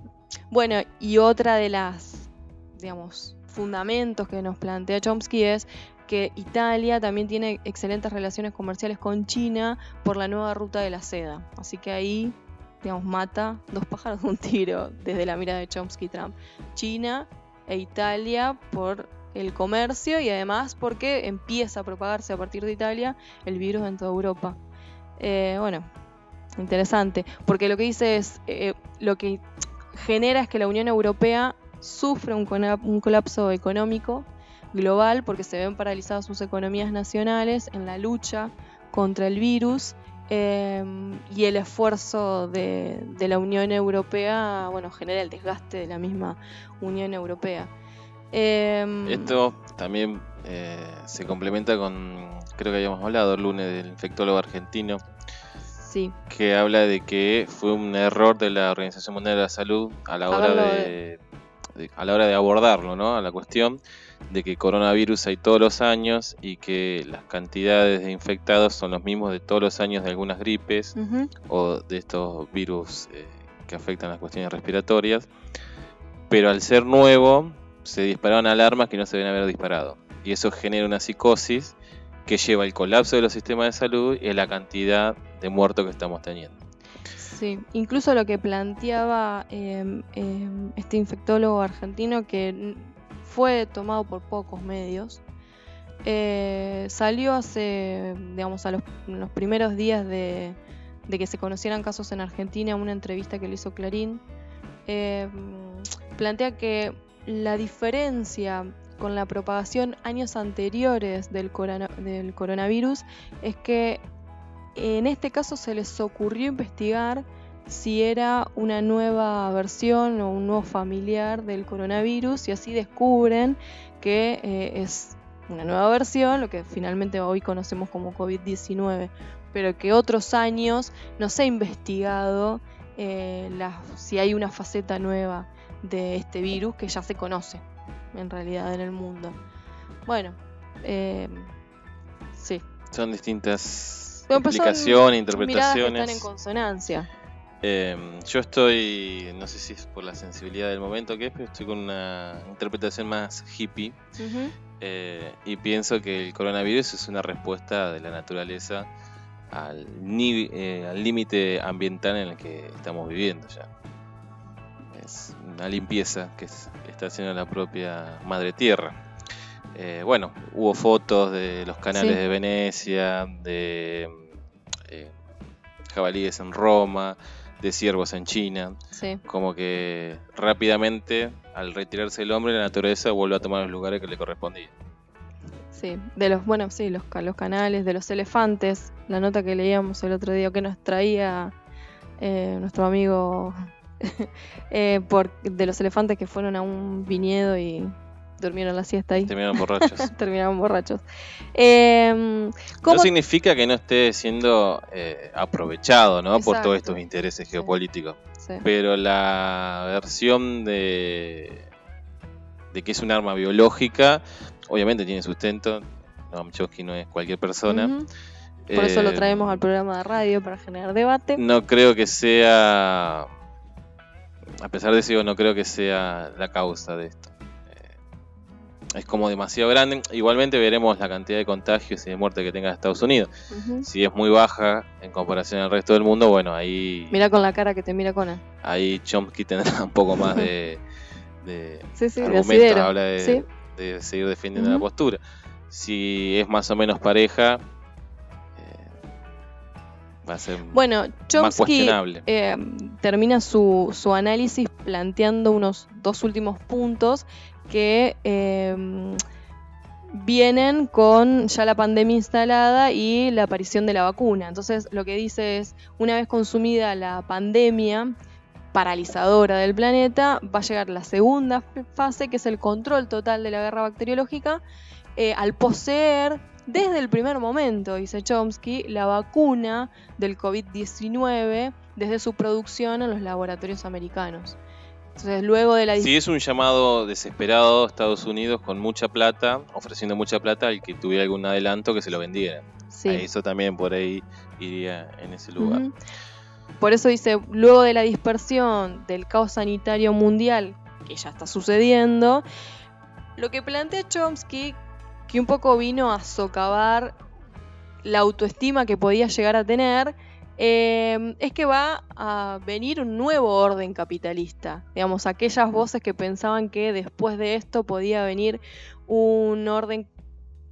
bueno, y otra de las, digamos, fundamentos que nos plantea Chomsky es que Italia también tiene excelentes relaciones comerciales con China por la nueva ruta de la seda. Así que ahí digamos, mata dos pájaros de un tiro desde la mirada de Chomsky Trump. China e Italia por el comercio y además porque empieza a propagarse a partir de Italia el virus en toda Europa. Eh, bueno, interesante, porque lo que dice es, eh, lo que genera es que la Unión Europea sufre un, un colapso económico global porque se ven paralizadas sus economías nacionales en la lucha contra el virus em, y el esfuerzo de, la Unión Europea, bueno, genera el desgaste de la misma Unión Europea. Em, Esto también eh, se complementa con, creo que habíamos hablado el lunes del infectólogo argentino, sí. que habla de que fue un error de la Organización Mundial de la Salud a la hora de, a la hora de abordarlo, ¿no? A la cuestión de que coronavirus hay todos los años y que las cantidades de infectados son los mismos de todos los años de algunas gripes o de estos virus eh, que afectan las cuestiones respiratorias, pero al ser nuevo se dispararon alarmas que no se deben haber disparado. Y eso genera una psicosis que lleva al colapso de los sistemas de salud y a la cantidad de muertos que estamos teniendo. Sí, incluso lo que planteaba em, este infectólogo argentino que fue tomado por pocos medios, eh, salió hace, digamos, a los, primeros días de, que se conocieran casos en Argentina, una entrevista que le hizo Clarín, em, plantea que la diferencia con la propagación años anteriores del coronavirus es que en este caso se les ocurrió investigar si era una nueva versión o un nuevo familiar del coronavirus y así descubren que eh, es una nueva versión, lo que finalmente hoy conocemos como COVID-19, pero que otros años no se ha investigado eh, si hay una faceta nueva de este virus que ya se conoce en realidad en el mundo. Bueno, eh, sí. Son distintas explicaciones, interpretaciones. están en consonancia. Em, yo estoy, no sé si es por la sensibilidad del momento que es, pero estoy con una interpretación más hippie. Eh, y pienso que el coronavirus es una respuesta de la naturaleza al eh, límite ambiental en el que estamos viviendo ya. Es una limpieza que está haciendo la propia madre tierra. Eh, bueno, hubo fotos de los canales de Venecia, de jabalíes en Roma, de ciervos en China. Como que rápidamente, al retirarse el hombre, la naturaleza vuelve a tomar los lugares que le correspondían. Sí, de los, bueno, sí, los, los canales, de los elefantes, la nota que leíamos el otro día que nos traía eh, nuestro amigo eh, por, de los elefantes que fueron a un viñedo y durmieron la siesta ahí. Terminaron borrachos. Terminaron borrachos. Em, no significa que no esté siendo eh, aprovechado ¿no? por todos estos intereses geopolíticos. Pero la versión de, de que es un arma biológica, obviamente tiene sustento. No, Chomsky no es cualquier persona. Por eso lo eh, traemos al programa de radio para generar debate. No creo que sea, a pesar de eso, no creo que sea la causa de esto es como demasiado grande. Igualmente veremos la cantidad de contagios y de muerte que tenga Estados Unidos. Si es muy baja en comparación al resto del mundo, bueno, ahí... Mira con la cara que te mira con él. Ahí Chomsky tendrá un poco más de, de sí, argumentos, habla de, seguir defendiendo la postura. Si es más o menos pareja, eh, va a ser bueno, Chomsky, eh, termina su, su análisis planteando unos dos últimos puntos que em, vienen con ya la pandemia instalada y la aparición de la vacuna. Entonces lo que dice es, una vez consumida la pandemia paralizadora del planeta, va a llegar la segunda fase, que es el control total de la guerra bacteriológica, eh, al poseer desde el primer momento, dice Chomsky, la vacuna del COVID-19 desde su producción en los laboratorios americanos. Entonces, luego de la... Sí, es un llamado desesperado a Estados Unidos con mucha plata, ofreciendo mucha plata al que tuviera algún adelanto que se lo vendiera. Sí. Eso también por ahí iría en ese lugar. Por eso dice, luego de la dispersión del caos sanitario mundial, que ya está sucediendo, lo que plantea Chomsky, que un poco vino a socavar la autoestima que podía llegar a tener, Em, es que va a venir un nuevo orden capitalista. Digamos, aquellas voces que pensaban que después de esto podía venir un orden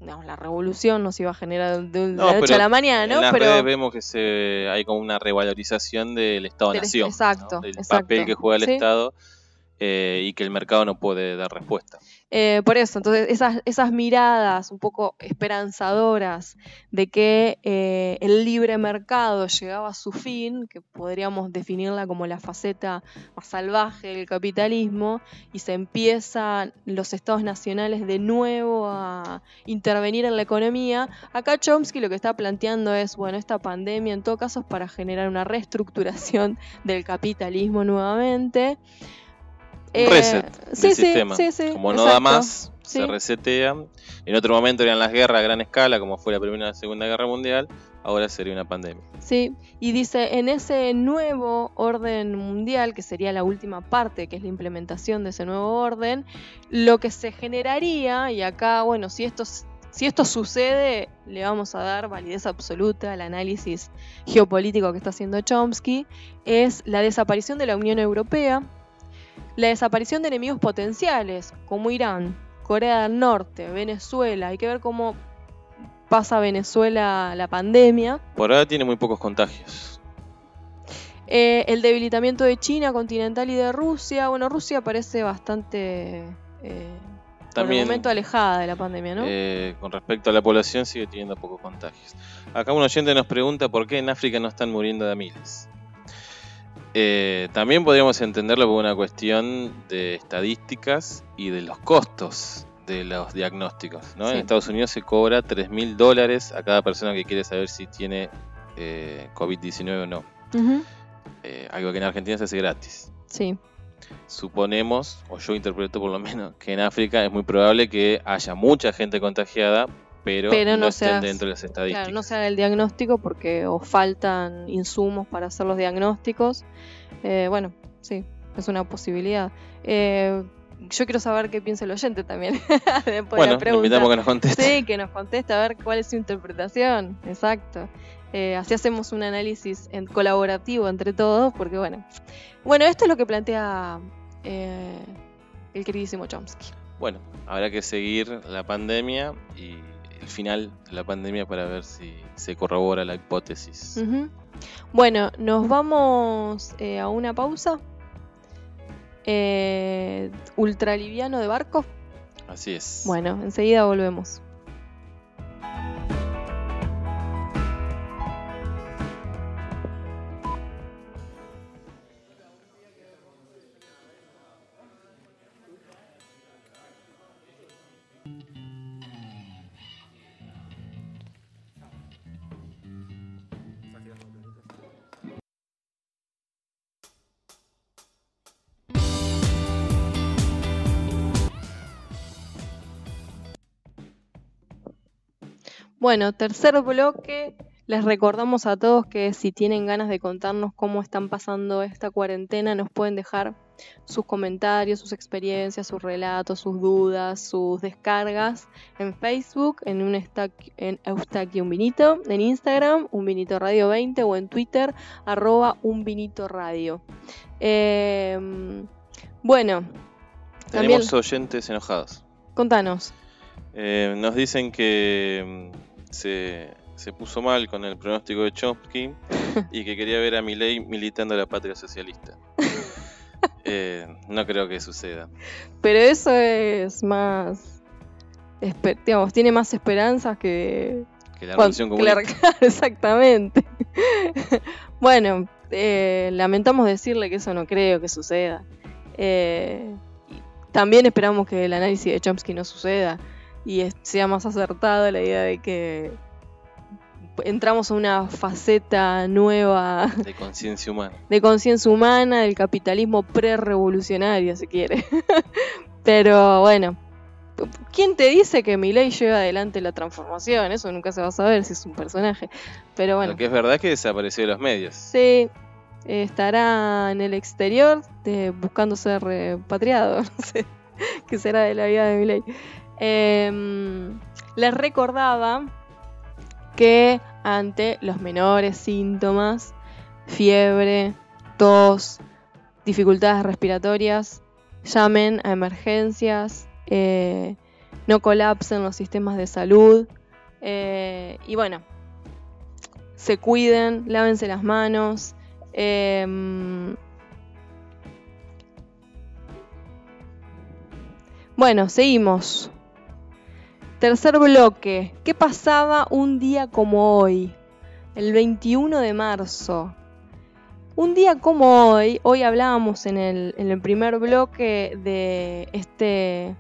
digamos, la revolución no se iba a generar de, la noche a la mañana, ¿no? pero vemos que se, hay como una revalorización del Estado-Nación. Exacto, Del papel que juega el Estado eh, y que el mercado no puede dar respuesta. Eh, por eso, entonces esas, miradas un poco esperanzadoras de que eh, el libre mercado llegaba a su fin, que podríamos definirla como la faceta más salvaje del capitalismo, y se empiezan los estados nacionales de nuevo a intervenir en la economía, acá Chomsky lo que está planteando es, bueno, esta pandemia en todo caso es para generar una reestructuración del capitalismo nuevamente. Un reset eh, del sistema. como no da más, se resetea. En otro momento eran las guerras a gran escala, como fue la Primera y la Segunda Guerra Mundial. Ahora sería una pandemia. Sí, y dice, en ese nuevo orden mundial, que sería la última parte, que es la implementación de ese nuevo orden, lo que se generaría, y acá, bueno, si esto, si esto sucede, le vamos a dar validez absoluta al análisis geopolítico que está haciendo Chomsky, es la desaparición de la Unión Europea, la desaparición de enemigos potenciales, como Irán, Corea del Norte, Venezuela, hay que ver cómo pasa Venezuela la pandemia. Por ahora tiene muy pocos contagios. Eh, el debilitamiento de China continental y de Rusia. Bueno, Rusia parece bastante... Eh, También, momento alejada de la pandemia, ¿no? Eh, con respecto a la población sigue teniendo pocos contagios. Acá un oyente nos pregunta por qué en África no están muriendo de miles. Eh, también podríamos entenderlo por una cuestión de estadísticas y de los costos de los diagnósticos. En Estados Unidos se cobra 3 mil dólares a cada persona que quiere saber si tiene eh, COVID-19 o no. Eh, algo que en Argentina se hace gratis. Sí. Suponemos, o yo interpreto por lo menos, que en África es muy probable que haya mucha gente contagiada, pero, no, estén dentro de las estadísticas. Claro, no se haga el diagnóstico porque o faltan insumos para hacer los diagnósticos. Eh, bueno, sí, es una posibilidad. Eh, yo quiero saber qué piensa el oyente también. bueno, de invitamos que nos conteste. Sí, que nos conteste a ver cuál es su interpretación. Exacto. Eh, así hacemos un análisis en colaborativo entre todos, porque bueno. Bueno, esto es lo que plantea el queridísimo Chomsky. Bueno, habrá que seguir la pandemia y el final de la pandemia para ver si se corrobora la hipótesis. Bueno, nos vamos eh, a una pausa. Eh, ultraliviano de barco. Así es. Bueno, enseguida volvemos. Bueno, tercer bloque. Les recordamos a todos que si tienen ganas de contarnos cómo están pasando esta cuarentena, nos pueden dejar sus comentarios, sus experiencias, sus relatos, sus dudas, sus descargas en Facebook, en un en Eustaquio Un Vinito, en Instagram, Un Vinito Radio 20 o en Twitter, arroba Un Vinito Radio. Em, bueno. Tenemos oyentes enojados. Contanos. Eh, nos dicen que se, puso mal con el pronóstico de Chomsky y que quería ver a Milei militando la patria socialista. Eh, no creo que suceda. Pero eso es más. digamos, tiene más esperanzas que. Que la revolución comunista. exactamente. bueno, eh, lamentamos decirle que eso no creo que suceda. Eh, también esperamos que el análisis de Chomsky no suceda y sea más acertada la idea de que entramos a una faceta nueva de conciencia humana. De conciencia humana, del capitalismo pre-revolucionario, si quiere. Pero bueno, ¿quién te dice que Milei lleva adelante la transformación? Eso nunca se va a saber si es un personaje. Pero bueno. Lo que es verdad es que desapareció de los medios. Sí, estará en el exterior buscando ser repatriado, no sé qué será de la vida de Milei. Em, les recordaba que ante los menores síntomas, fiebre, tos, dificultades respiratorias, llamen a emergencias, eh, no colapsen los sistemas de salud eh, y bueno, se cuiden, lávense las manos. Em, Bueno, seguimos. Tercer bloque. ¿Qué pasaba un día como hoy? El 21 de marzo. Un día como hoy, hoy hablábamos en el, primer bloque de este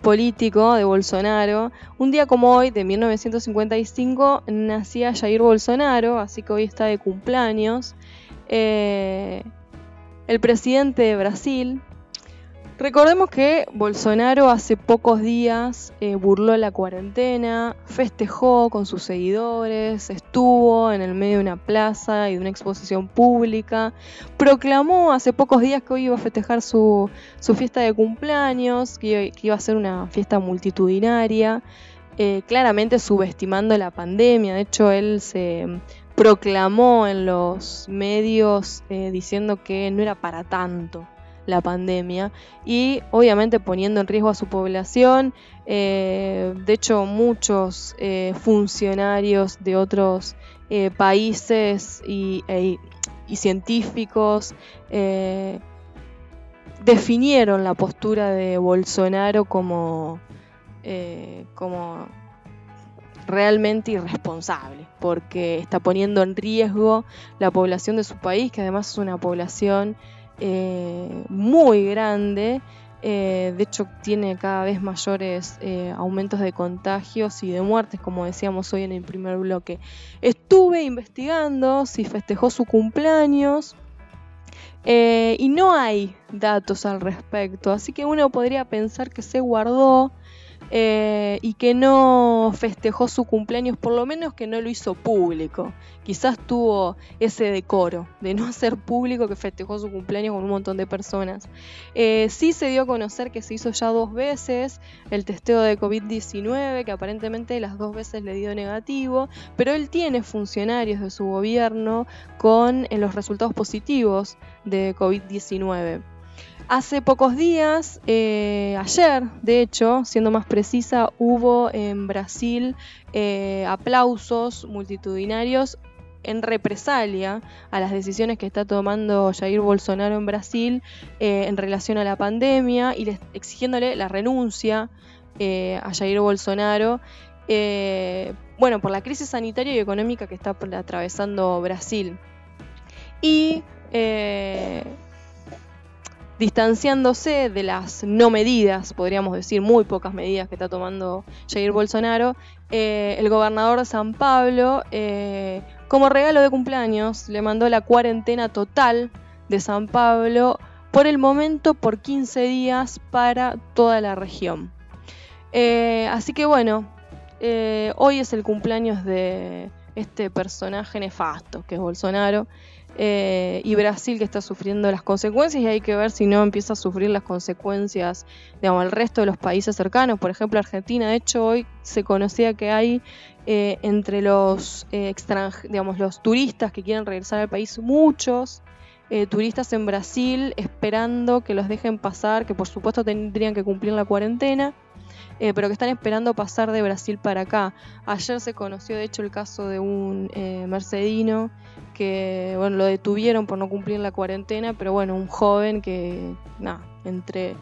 político de Bolsonaro. Un día como hoy, de 1955, nacía Jair Bolsonaro, así que hoy está de cumpleaños. Eh, el presidente de Brasil, Recordemos que Bolsonaro hace pocos días eh, burló la cuarentena, festejó con sus seguidores, estuvo en el medio de una plaza y de una exposición pública, proclamó hace pocos días que hoy iba a festejar su, fiesta de cumpleaños, que, iba a ser una fiesta multitudinaria, eh, claramente subestimando la pandemia, de hecho él se proclamó en los medios eh, diciendo que no era para tanto la pandemia y obviamente poniendo en riesgo a su población. Eh, de hecho, muchos eh, funcionarios de otros eh, países y, e, científicos definieron la postura de Bolsonaro como, como realmente irresponsable, porque está poniendo en riesgo la población de su país, que además es una población eh, muy grande. Eh, de hecho, tiene cada vez mayores eh, aumentos de contagios y de muertes, como decíamos hoy en el primer bloque. Estuve investigando si festejó su cumpleaños y no hay datos al respecto, así que uno podría pensar que se guardó eh, y que no festejó su cumpleaños, por lo menos que no lo hizo público. Quizás tuvo ese decoro de no hacer público que festejó su cumpleaños con un montón de personas. Eh, sí se dio a conocer que se hizo ya dos veces el testeo de COVID-19, que aparentemente las dos veces le dio negativo, pero él tiene funcionarios de su gobierno con eh, los resultados positivos de COVID-19. Hace pocos días, eh, ayer de hecho, siendo más precisa, hubo en Brasil eh, aplausos multitudinarios en represalia a las decisiones que está tomando Jair Bolsonaro en Brasil eh, en relación a la pandemia y exigiéndole la renuncia a Jair Bolsonaro. bueno, por la crisis sanitaria y económica que está atravesando Brasil. Y distanciándose de las no medidas, podríamos decir muy pocas medidas que está tomando Jair Bolsonaro, eh, el gobernador de San Pablo, eh, como regalo de cumpleaños, le mandó la cuarentena total de San Pablo por el momento por 15 días para toda la región. Eh, así que bueno, hoy es el cumpleaños de este personaje nefasto que es Bolsonaro. Eh, y Brasil que está sufriendo las consecuencias y hay que ver si no empieza a sufrir las consecuencias, digamos, el resto de los países cercanos, por ejemplo Argentina, de hecho hoy se conocía que hay eh, entre los eh, digamos, los turistas que quieren regresar al país muchos turistas en Brasil esperando que los dejen pasar, que por supuesto tendrían que cumplir la cuarentena. pero que están esperando pasar de Brasil para acá. Ayer se conoció de hecho el caso de un mercedino que bueno, lo detuvieron por no cumplir la cuarentena, pero bueno, un joven que, nada, entre,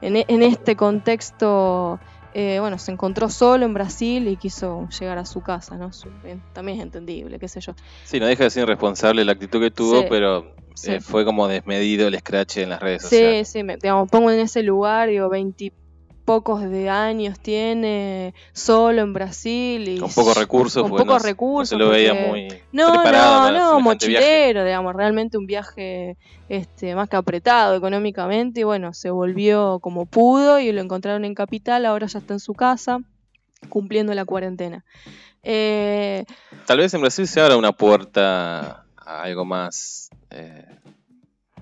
en, este contexto, eh, bueno, se encontró solo en Brasil y quiso llegar a su casa, ¿no? Eh, también es entendible, qué sé yo. Sí, no deja de ser irresponsable la actitud que tuvo, pero eh, fue como desmedido el scratch en las redes sociales. Sí, sí, me, digamos, pongo en ese lugar, digo, 20 pocos de años tiene, solo en Brasil. Y con pocos recursos, con pocos recursos. se lo veía muy. No, no, no, mochilero, digamos, realmente un viaje este, más que apretado económicamente. Y bueno, se volvió como pudo y lo encontraron en Capital, ahora ya está en su casa, cumpliendo la cuarentena. Eh, Tal vez en Brasil se abra una puerta a algo más. Eh,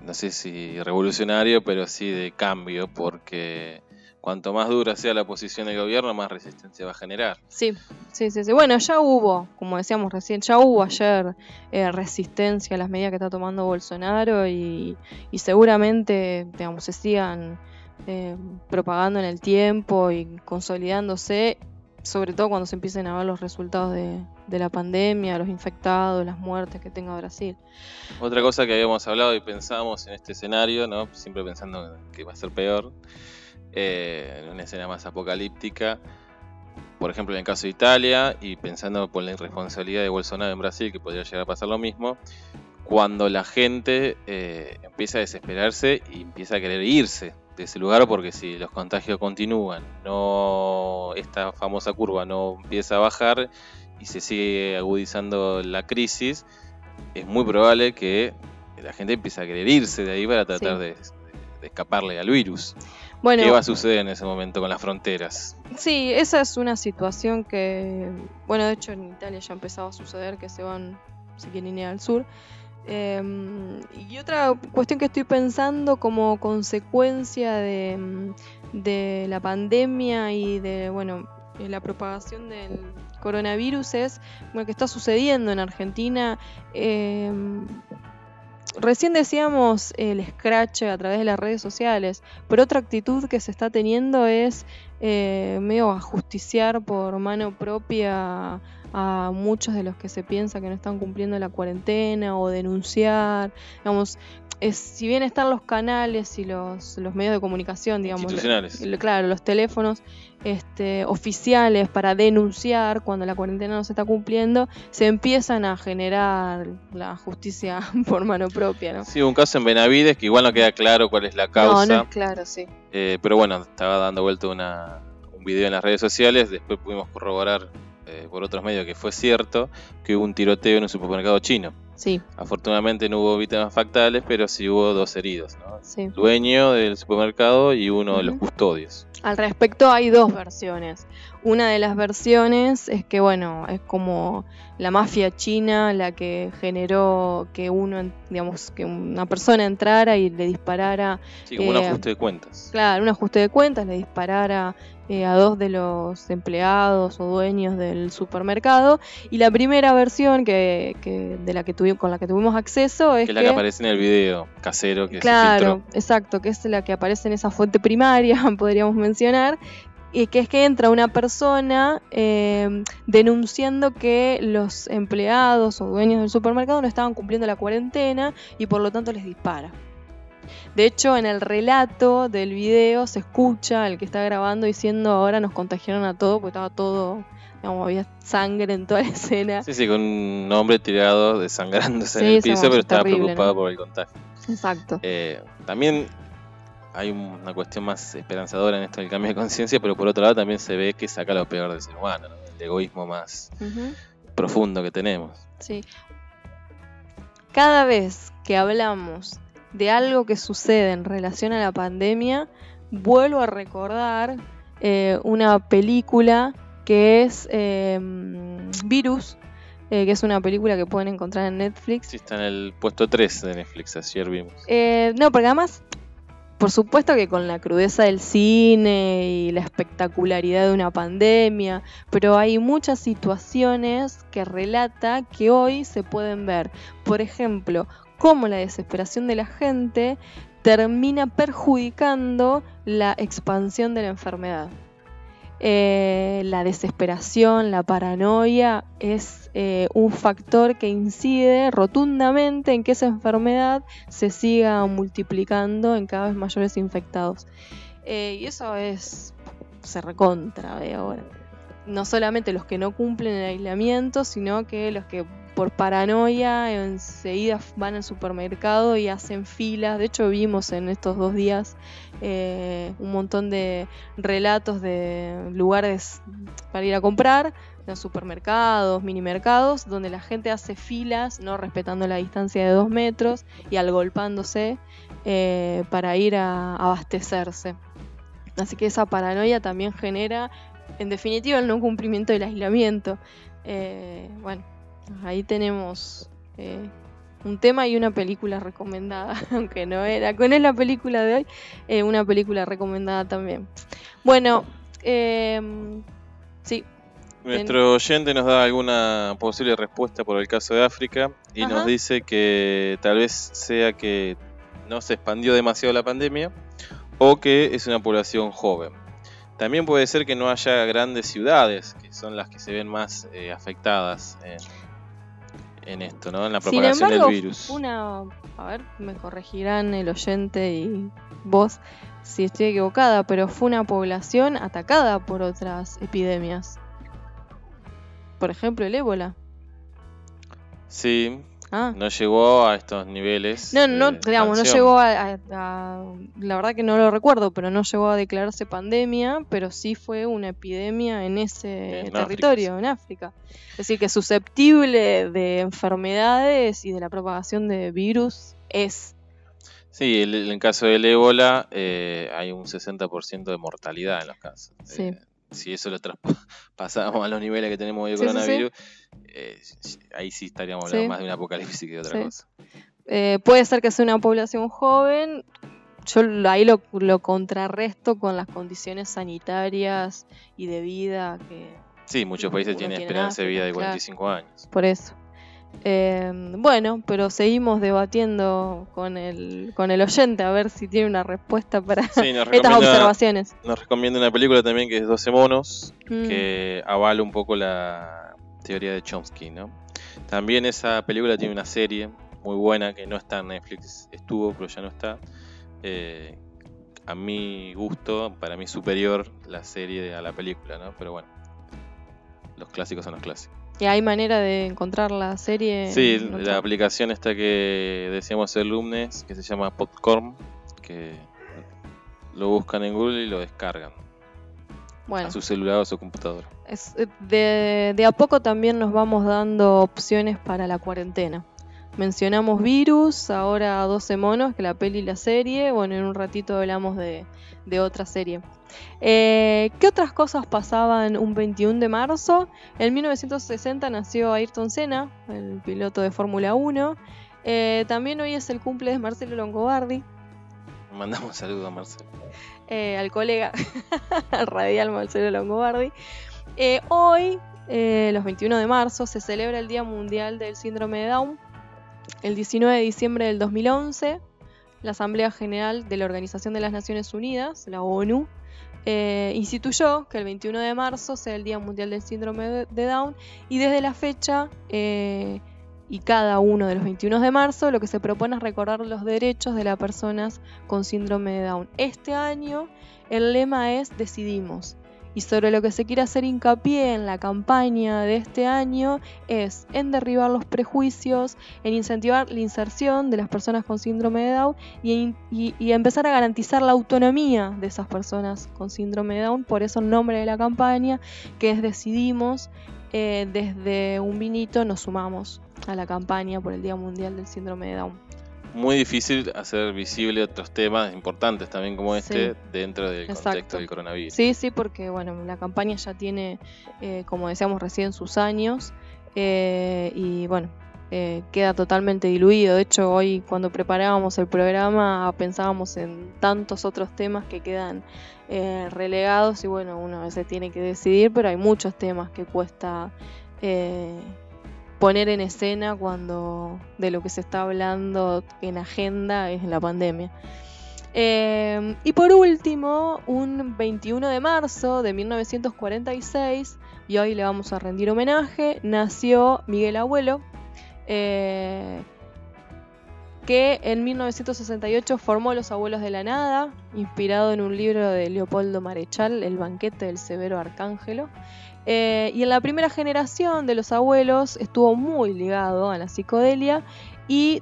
no sé si revolucionario, pero sí de cambio, porque cuanto más dura sea la posición del gobierno, más resistencia va a generar. Sí, sí, sí. sí. Bueno, ya hubo, como decíamos recién, ya hubo ayer eh, resistencia a las medidas que está tomando Bolsonaro y, seguramente, digamos, se sigan eh, propagando en el tiempo y consolidándose, sobre todo cuando se empiecen a ver los resultados de, de la pandemia, los infectados, las muertes que tenga Brasil. Otra cosa que habíamos hablado y pensábamos en este escenario, ¿no? siempre pensando que va a ser peor, eh, en una escena más apocalíptica, por ejemplo en el caso de Italia, y pensando por la irresponsabilidad de Bolsonaro en Brasil, que podría llegar a pasar lo mismo, cuando la gente eh, empieza a desesperarse y empieza a querer irse de ese lugar porque si los contagios continúan, no esta famosa curva no empieza a bajar y se sigue agudizando la crisis, es muy probable que la gente empiece a querer irse de ahí para tratar de, escaparle al virus. Bueno, ¿Qué va a suceder en ese momento con las fronteras? Sí, esa es una situación que, bueno, de hecho en Italia ya ha empezado a suceder que se van, si quieren ir al sur. Em, y otra cuestión que estoy pensando como consecuencia de, de la pandemia y de, bueno, la propagación del coronavirus es lo que está sucediendo en Argentina. Em, recién decíamos el scratch a través de las redes sociales, pero otra actitud que se está teniendo es eh, medio ajusticiar por mano propia a muchos de los que se piensa que no están cumpliendo la cuarentena o denunciar. Digamos, si bien están los canales y los, los medios de comunicación, digamos, institucionales. claro, los teléfonos este, oficiales para denunciar cuando la cuarentena no se está cumpliendo, se empiezan a generar la justicia por mano propia, ¿no? Sí, un caso en Benavides que igual no queda claro cuál es la causa. No, no es claro, sí. Eh, pero bueno, estaba dando vuelta una, un video en las redes sociales, después pudimos corroborar eh, por otros medios que fue cierto que hubo un tiroteo en un supermercado chino. Sí. Afortunadamente no hubo víctimas factales, pero sí hubo dos heridos, ¿no? Sí. Dueño del supermercado y uno de los custodios. Al respecto hay dos versiones. Una de las versiones es que, bueno, es como la mafia china la que generó que uno, digamos, que una persona entrara y le disparara. Sí, como un eh, ajuste de cuentas. Claro, un ajuste de cuentas, le disparara eh, a dos de los empleados o dueños del supermercado. Y la primera versión que, de la que tuvimos, con la que tuvimos acceso es que, la que aparece en el video casero que claro, exacto, que es la que aparece en esa fuente primaria, podríamos mencionar, y que es que entra una persona eh, denunciando que los empleados o dueños del supermercado no estaban cumpliendo la cuarentena y por lo tanto les dispara. De hecho, en el relato del video se escucha el que está grabando diciendo ahora nos contagiaron a todos porque estaba todo, digamos, había sangre en toda la escena. Sí, sí, con un hombre tirado desangrándose en el piso, pero estaba preocupado por el contagio. Exacto. Eh, también hay una cuestión más esperanzadora en esto del cambio de conciencia, pero por otro lado también se ve que saca lo peor del ser humano, el egoísmo más profundo que tenemos. Sí. Cada vez que hablamos de algo que sucede en relación a la pandemia, vuelvo a recordar eh, una película que es eh, Virus, eh, que es una película que pueden encontrar en Netflix. Sí, está en el puesto 3 de Netflix, ayer vimos. no, porque además, por supuesto que con la crudeza del cine y la espectacularidad de una pandemia, pero hay muchas situaciones que relata que hoy se pueden ver. Por ejemplo, cómo la desesperación de la gente termina perjudicando la expansión de la enfermedad. Eh, la desesperación, la paranoia es eh, un factor que incide rotundamente en que esa enfermedad se siga multiplicando en cada vez mayores infectados. Eh, y eso es, se recontra de ahora. No solamente los que no cumplen el aislamiento, sino que los que por paranoia enseguida van al supermercado y hacen filas. De hecho vimos en estos dos días eh, un montón de relatos de lugares para ir a comprar, los supermercados, mini mercados, donde la gente hace filas, no respetando la distancia de dos metros y agolpándose eh, para ir a abastecerse. Así que esa paranoia también genera, en definitiva, el no cumplimiento del aislamiento. Eh, bueno, Ahí tenemos eh, un tema y una película recomendada, aunque no era con la película de hoy, eh, una película recomendada también. Bueno, em, sí. Nuestro oyente nos da alguna posible respuesta por el caso de África y nos dice que tal vez sea que no se expandió demasiado la pandemia o que es una población joven. También puede ser que no haya grandes ciudades, que son las que se ven más eh, afectadas en esto, ¿no? En la propagación del virus. Una, a ver, me corregirán el oyente y vos si estoy equivocada, pero fue una población atacada por otras epidemias. Por ejemplo, el ébola. Sí, Ah. No llegó a estos niveles. No, no, digamos, no llegó a, La verdad que no lo recuerdo, pero no llegó a declararse pandemia, pero sí fue una epidemia en ese territorio, en África. Es decir, que susceptible de enfermedades y de la propagación de virus es. Sí, en el, caso del ébola eh, hay un 60% de mortalidad en los casos. Sí. Eh, si eso lo traspasamos a los niveles que tenemos hoy de coronavirus, eh, ahí sí estaríamos hablando más de un apocalipsis que de otra cosa. Eh, puede ser que sea una población joven, yo ahí lo, contrarresto con las condiciones sanitarias y de vida que... Sí, muchos países tienen esperanza de vida de 45 años. Por eso. Eh, bueno, pero seguimos debatiendo con el, con el oyente a ver si tiene una respuesta para estas observaciones. Nos recomienda una película también que es 12 monos, mm. que avala un poco la teoría de Chomsky, ¿no? También esa película tiene una serie muy buena que no está en Netflix, estuvo, pero ya no está. Eh, a mi gusto, para mí superior la serie a la película, ¿no? Pero bueno, los clásicos son los clásicos. ¿Y hay manera de encontrar la serie? Sí, la aplicación esta que decíamos el lunes, que se llama Popcorn, que lo buscan en Google y lo descargan. A su celular o a su computadora. Eh, de, de a poco también nos vamos dando opciones para la cuarentena. Mencionamos Virus, ahora 12 monos, que la peli y la serie. Bueno, en un ratito hablamos de, de otra serie. Eh, ¿Qué otras cosas pasaban un 21 de marzo? En 1960 nació Ayrton Senna, el piloto de Fórmula 1. Eh, también hoy es el cumple de Marcelo Longobardi. Mandamos un saludo a Marcelo. Eh, al colega, al radial Marcelo Longobardi. hoy, los 21 de marzo, se celebra el Día Mundial del Síndrome de Down. El 19 de diciembre del 2011, la Asamblea General de la Organización de las Naciones Unidas, la ONU, eh, instituyó que el 21 de marzo sea el Día Mundial del Síndrome de Down y desde la fecha eh, y cada uno de los 21 de marzo lo que se propone es recordar los derechos de las personas con síndrome de Down. Este año el lema es Decidimos y sobre lo que se quiere hacer hincapié en la campaña de este año es en derribar los prejuicios, en incentivar la inserción de las personas con síndrome de Down y, empezar a garantizar la autonomía de esas personas con síndrome de Down. Por eso el nombre de la campaña, que es Decidimos, eh, desde un vinito nos sumamos a la campaña por el Día Mundial del Síndrome de Down muy difícil hacer visible otros temas importantes también como este dentro del contexto del coronavirus. Sí, sí, porque bueno, la campaña ya tiene, eh, como decíamos recién, sus años eh, y bueno, eh, queda totalmente diluido. De hecho, hoy cuando preparábamos el programa pensábamos en tantos otros temas que quedan relegados y bueno, uno a veces tiene que decidir, pero hay muchos temas que cuesta poner en escena cuando de lo que se está hablando en agenda es la pandemia. Eh, y por último, un 21 de marzo de 1946, y hoy le vamos a rendir homenaje, nació Miguel Abuelo, eh, que en 1968 formó Los Abuelos de la Nada, inspirado en un libro de Leopoldo Marechal, El banquete del severo arcángelo. Eh, y en la primera generación de los abuelos estuvo muy ligado a la psicodelia y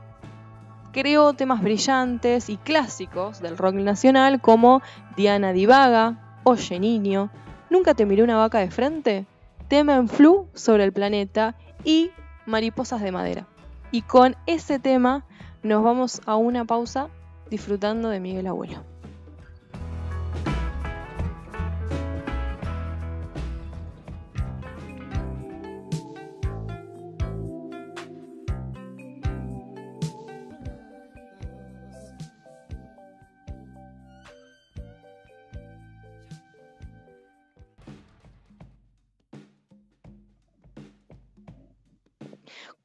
creó temas brillantes y clásicos del rock nacional como Diana Divaga, Oye Niño, Nunca te miré una vaca de frente, Tema en Flu sobre el planeta y Mariposas de Madera. Y con ese tema nos vamos a una pausa disfrutando de Miguel Abuelo.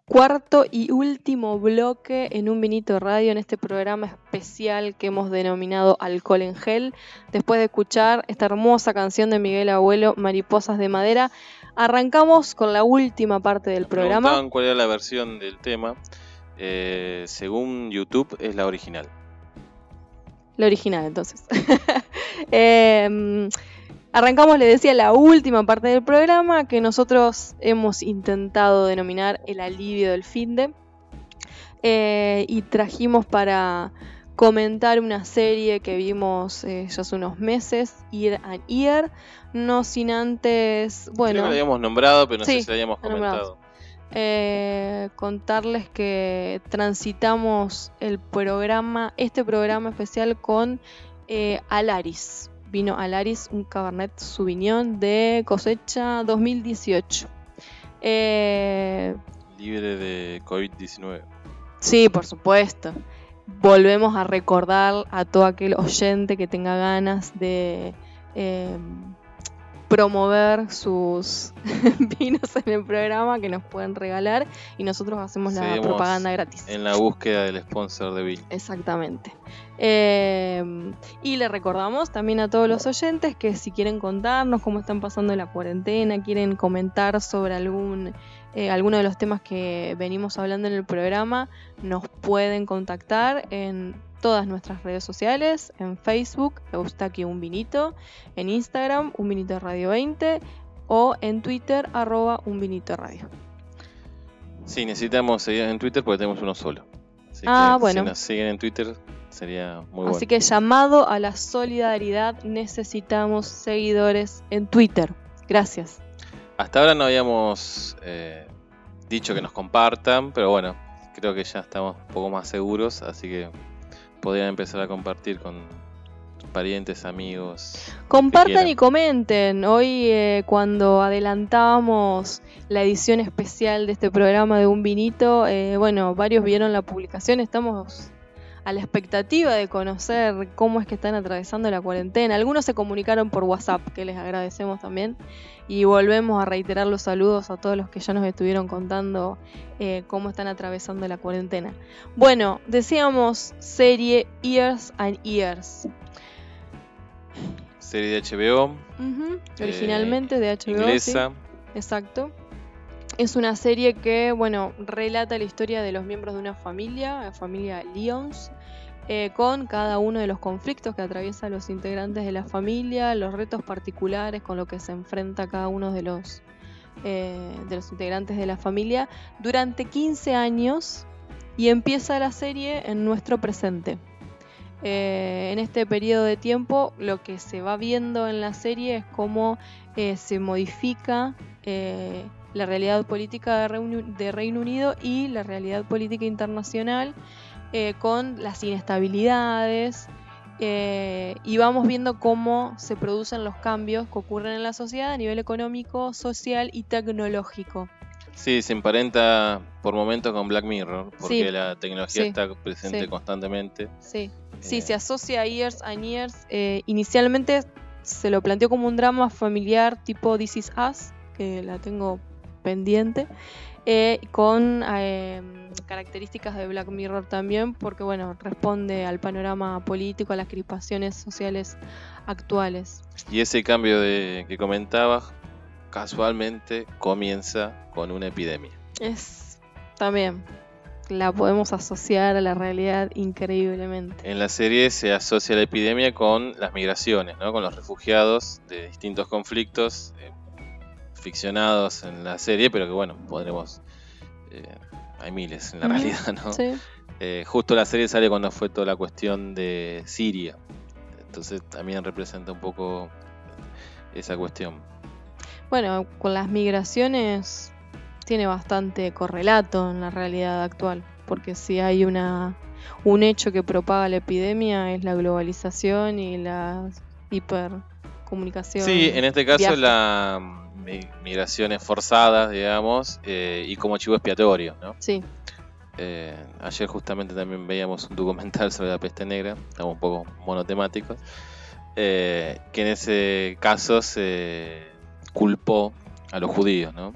Cuarto y último bloque en un vinito radio en este programa especial que hemos denominado Alcohol en Gel. Después de escuchar esta hermosa canción de Miguel Abuelo, Mariposas de Madera, Arrancamos con la última parte del programa. cuál era la versión del tema. Eh, según YouTube es la original. La original, entonces. Em, arrancamos, le decía, la última parte del programa que nosotros hemos intentado denominar el alivio del fin de. Eh, y trajimos para comentar una serie que vimos eh, ya hace unos meses, Year and Year, no sin antes, bueno... la habíamos nombrado, pero no sé si la habíamos comentado. Eh, contarles que transitamos el programa, este programa especial con eh, Alaris. Vino Alaris, un Cabernet Sauvignon de cosecha 2018. Libre de COVID-19. Sí, por supuesto volvemos a recordar a todo aquel oyente que tenga ganas de em, promover sus vinos en el programa que nos pueden regalar y nosotros hacemos la propaganda gratis. En la búsqueda del sponsor de vino. Exactamente. Em, y le recordamos también a todos los oyentes que si quieren contarnos cómo están pasando la cuarentena, quieren comentar sobre algún eh, alguno de los temas que venimos hablando en el programa, nos pueden contactar en todas nuestras redes sociales, en Facebook, Eustaquio Un Vinito, en Instagram, Un Vinito Radio 20 o en Twitter, arroba Un Vinito Radio. Sí, necesitamos seguir en Twitter porque tenemos uno solo. ah, bueno. Si nos siguen en Twitter sería muy bueno. Así que llamado a la solidaridad, necesitamos seguidores en Twitter. Gracias. Hasta ahora no habíamos eh, dicho que nos compartan, pero bueno, creo que ya estamos un poco más seguros, así que podrían empezar a compartir con parientes, amigos. Compartan y comenten. Hoy eh, cuando adelantábamos la edición especial de este programa de Un Vinito, eh, bueno, varios vieron la publicación, estamos a la expectativa de conocer cómo es que están atravesando la cuarentena. Algunos se comunicaron por WhatsApp, que les agradecemos también. Y volvemos a reiterar los saludos a todos los que ya nos estuvieron contando eh, cómo están atravesando la cuarentena. Bueno, decíamos serie Years and Years. Serie de HBO. Originalmente de HBO. Inglesa. Exacto. Es una serie que, bueno, relata la historia de los miembros de una familia, la familia Lyons, eh, con cada uno de los conflictos que atraviesan los integrantes de la familia, los retos particulares con los que se enfrenta cada uno de los, eh, de los integrantes de la familia durante 15 años y empieza la serie en nuestro presente. Eh, en este periodo de tiempo lo que se va viendo en la serie es cómo se modifica la realidad política de Reino Unido y la realidad política internacional eh, con las inestabilidades eh, y vamos viendo cómo se producen los cambios que ocurren en la sociedad a nivel económico, social y tecnológico. Sí, se emparenta por momentos con Black Mirror, porque la tecnología está presente constantemente. Sí, sí, eh. se asocia a Years and Years. inicialmente se lo planteó como un drama familiar tipo This Is Us, que la tengo pendiente. Eh, con eh, características de Black Mirror también, porque bueno, responde al panorama político, a las crispaciones sociales actuales. Y ese cambio de, que comentabas, casualmente comienza con una epidemia. Es también, la podemos asociar a la realidad increíblemente. En la serie se asocia la epidemia con las migraciones, ¿no? con los refugiados de distintos conflictos, eh, ficcionados en la serie, pero que bueno, podremos... Eh, hay miles en la realidad, ¿no? Eh, justo la serie sale cuando fue toda la cuestión de Siria. Entonces también representa un poco esa cuestión. Bueno, con las migraciones tiene bastante correlato en la realidad actual, porque si hay una un hecho que propaga la epidemia es la globalización y la hipercomunicación. Sí, en este caso la migraciones forzadas, digamos, eh, y como chivo expiatorio, ¿no? Sí. Eh, ayer justamente también veíamos un documental sobre la peste negra, estamos un poco monotemáticos, eh, que en ese caso se culpó a los judíos, ¿no?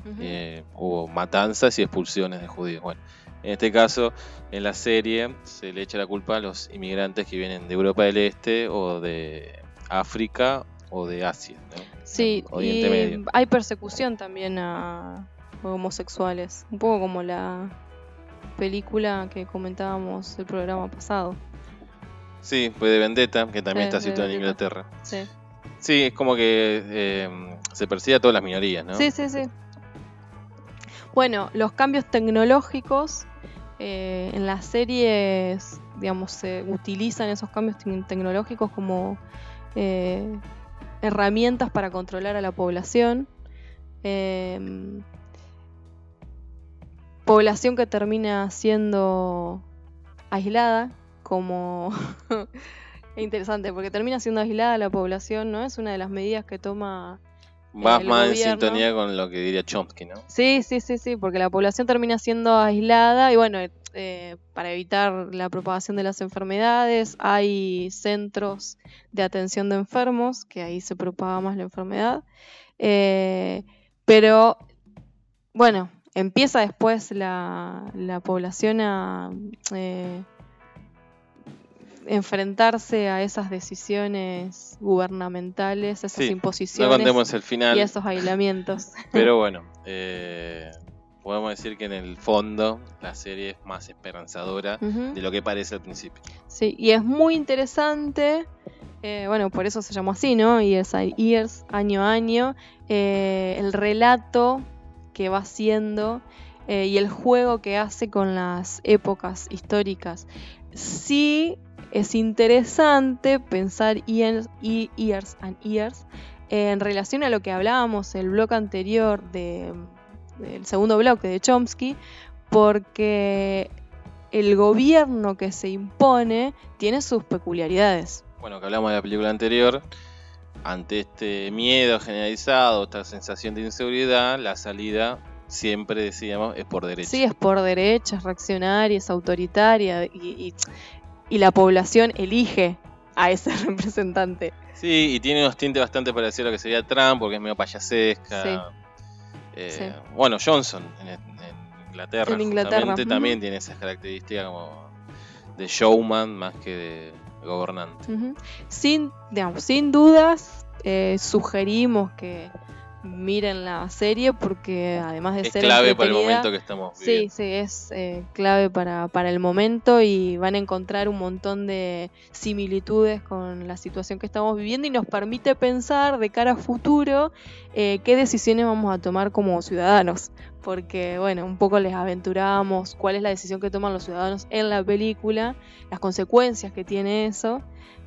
hubo matanzas y expulsiones de judíos. Bueno, en este caso, en la serie se le echa la culpa a los inmigrantes que vienen de Europa del Este o de África o de Asia. Sí, y hay persecución también a homosexuales, un poco como la película que comentábamos el programa pasado. Sí, fue de Vendetta, que también está situada en Inglaterra. Sí. Sí, es como que eh, se persigue a todas las minorías, ¿no? Sí, sí, sí. Bueno, los cambios tecnológicos eh, en las series, digamos, se utilizan esos cambios tecnológicos como eh, herramientas para controlar a la población. Em, población que termina siendo aislada, como es interesante, porque termina siendo aislada la población, ¿no? Es una de las medidas que toma. Vas más en sintonía con lo que diría Chomsky, ¿no? Sí, sí, sí, sí, porque la población termina siendo aislada y bueno, eh, para evitar la propagación de las enfermedades hay centros de atención de enfermos, que ahí se propaga más la enfermedad. Eh, pero bueno, empieza después la, la población a eh, enfrentarse a esas decisiones gubernamentales, esas imposiciones el final, y esos aislamientos. Pero bueno, eh, podemos decir que en el fondo la serie es más esperanzadora de lo que parece al principio. Sí, y es muy interesante. Eh, bueno, por eso se llamó así, ¿no? Years, years año a año. Eh, el relato que va haciendo y el juego que hace con las épocas históricas. Sí es interesante pensar years, years and years en relación a lo que hablábamos el blog anterior de, del segundo bloque de Chomsky, porque el gobierno que se impone tiene sus peculiaridades. Bueno, que hablamos de la película anterior, ante este miedo generalizado, esta sensación de inseguridad, la salida siempre decíamos es por derecha. Sí, es por derecha, es reaccionaria, es autoritaria y, y la población elige a ese representante. Sí, y tiene unos tintes bastante parecidos a lo que sería Trump, porque es medio payasesca. Eh, bueno, Johnson en, Inglaterra, en también tiene esas características como de showman más que de gobernante. sin, digamos, sin dudas, eh, sugerimos que miren la serie porque además de es ser clave para el momento que estamos viviendo. Sí, sí, es eh, clave para, para, el momento y van a encontrar un montón de similitudes con la situación que estamos viviendo y nos permite pensar de cara a futuro eh, qué decisiones vamos a tomar como ciudadanos. Porque, bueno, un poco les aventuramos cuál es la decisión que toman los ciudadanos en la película, las consecuencias que tiene eso.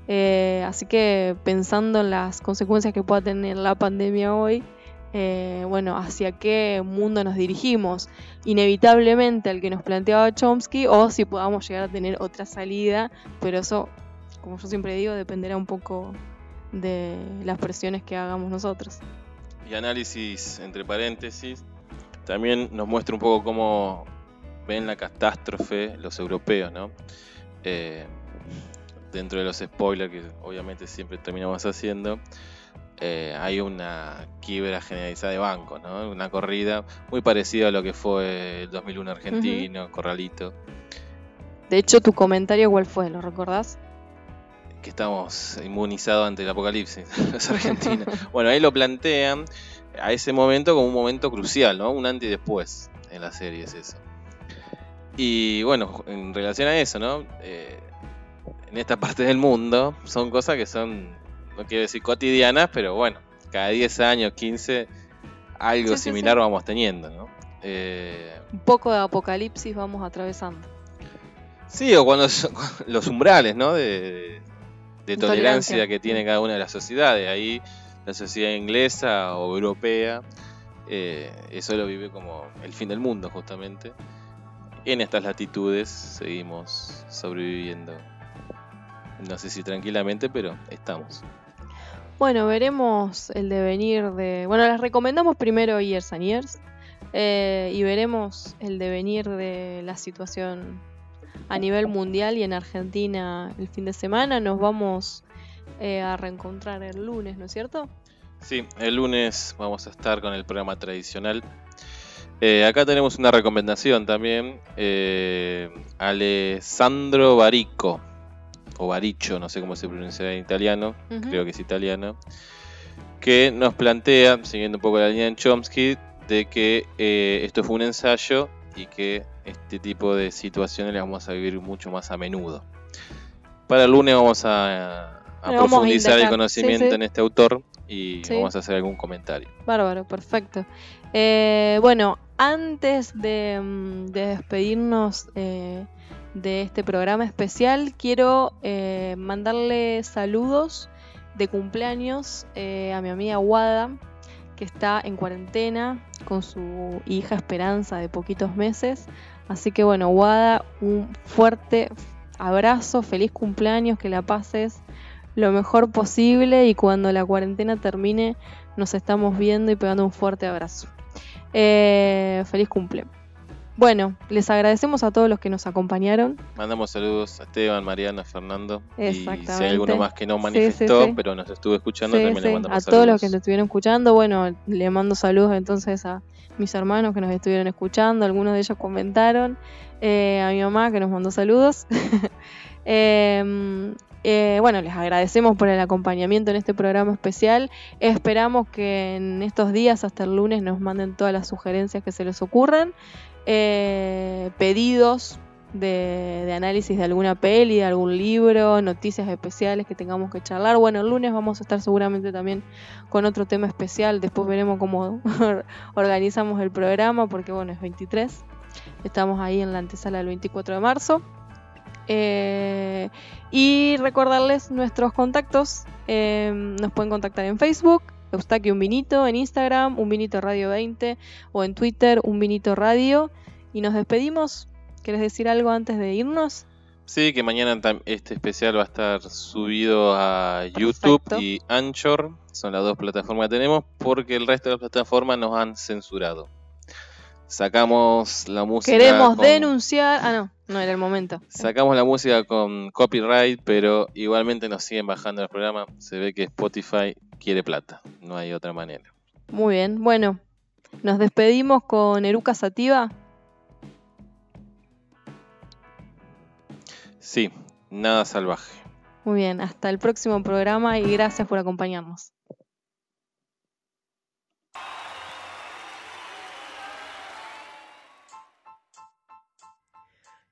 Eh, así que pensando en las consecuencias que pueda tener la pandemia hoy, eh, bueno, hacia qué mundo nos dirigimos, inevitablemente al que nos planteaba Chomsky, o si podamos llegar a tener otra salida, pero eso, como yo siempre digo, dependerá un poco de las presiones que hagamos nosotros. Y análisis entre paréntesis, también nos muestra un poco cómo ven la catástrofe los europeos, ¿no? Eh, dentro de los spoilers que obviamente siempre terminamos haciendo, eh, hay una quiebra generalizada de bancos, ¿no? Una corrida muy parecida a lo que fue el 2001 argentino, Corralito. De hecho, tu comentario, ¿cuál fue? ¿Lo recordás? Que estamos inmunizados ante el apocalipsis, los argentinos. bueno, ahí lo plantean a ese momento como un momento crucial, ¿no? Un antes y después en la serie es eso. Y bueno, en relación a eso, ¿no? Eh, en esta parte del mundo son cosas que son no quiero decir cotidianas, pero bueno, cada 10 años, 15, algo similar vamos teniendo, ¿no? Eh, Un poco de apocalipsis vamos atravesando. Sí, o cuando los umbrales, ¿no? De, tolerancia, que tiene cada una de las sociedades. Ahí la sociedad inglesa o europea, eh, eso lo vive como el fin del mundo, justamente. En estas latitudes seguimos sobreviviendo. No sé si tranquilamente, pero estamos. Bueno, veremos el devenir de... Bueno, les recomendamos primero Years and Years eh, y veremos el devenir de la situación a nivel mundial y en Argentina el fin de semana. Nos vamos eh, a reencontrar el lunes, ¿no es cierto? Sí, el lunes vamos a estar con el programa tradicional. Eh, acá tenemos una recomendación también. Alessandro Barico o Baricho, no sé cómo se pronuncia en italiano, creo que es italiano. que nos plantea, siguiendo un poco la línea de Chomsky, de que eh, esto fue un ensayo y que este tipo de situaciones las vamos a vivir mucho más a menudo. Para el lunes vamos a, profundizar el conocimiento en este autor y vamos a hacer algún comentario. Bárbaro, perfecto. Eh, bueno, antes de, mm, despedirnos eh, de este programa especial, quiero eh, mandarle saludos de cumpleaños a mi amiga Wada, que está en cuarentena con su hija Esperanza de poquitos meses. Así que bueno, Wada, un fuerte abrazo, feliz cumpleaños, que la pases lo mejor posible y cuando la cuarentena termine nos estamos viendo y pegando un fuerte abrazo. Eh, feliz cumple. Bueno, les agradecemos a todos los que nos acompañaron. Mandamos saludos a Esteban, Mariana, Fernando. Y si hay alguno más que no manifestó, pero nos estuvo escuchando, también le mandamos A todos los que nos estuvieron escuchando, bueno, le mando saludos entonces a mis hermanos que nos estuvieron escuchando. Algunos de ellos comentaron. Eh, a mi mamá que nos mandó saludos. Em, eh, bueno, les agradecemos por el acompañamiento en este programa especial. Esperamos que en estos días, hasta el lunes, nos manden todas las sugerencias que se les ocurran. Eh, pedidos de, análisis de alguna peli, de algún libro, noticias especiales que tengamos que charlar. Bueno, el lunes vamos a estar seguramente también con otro tema especial. Después veremos cómo organizamos el programa, porque bueno, es 23. Estamos ahí en la antesala del 24 de marzo. Eh, y recordarles nuestros contactos. Eh, nos pueden contactar en Facebook, Eustaquio Un Vinito, en Instagram, Un Vinito Radio 20 o en Twitter, Un Vinito Radio. Y nos despedimos. ¿Quieres decir algo antes de irnos? Sí, que mañana este especial va a estar subido a YouTube y Anchor. Son las dos plataformas que tenemos porque el resto de las plataformas nos han censurado. Sacamos la música. Queremos denunciar. Ah, no, no era el momento. Sacamos la música con copyright, pero igualmente nos siguen bajando el programa. Se ve que Spotify quiere plata. No hay otra manera. Muy bien. Bueno, nos despedimos con Eruca Sativa. Sí, nada salvaje. Muy bien, hasta el próximo programa y gracias por acompañarnos.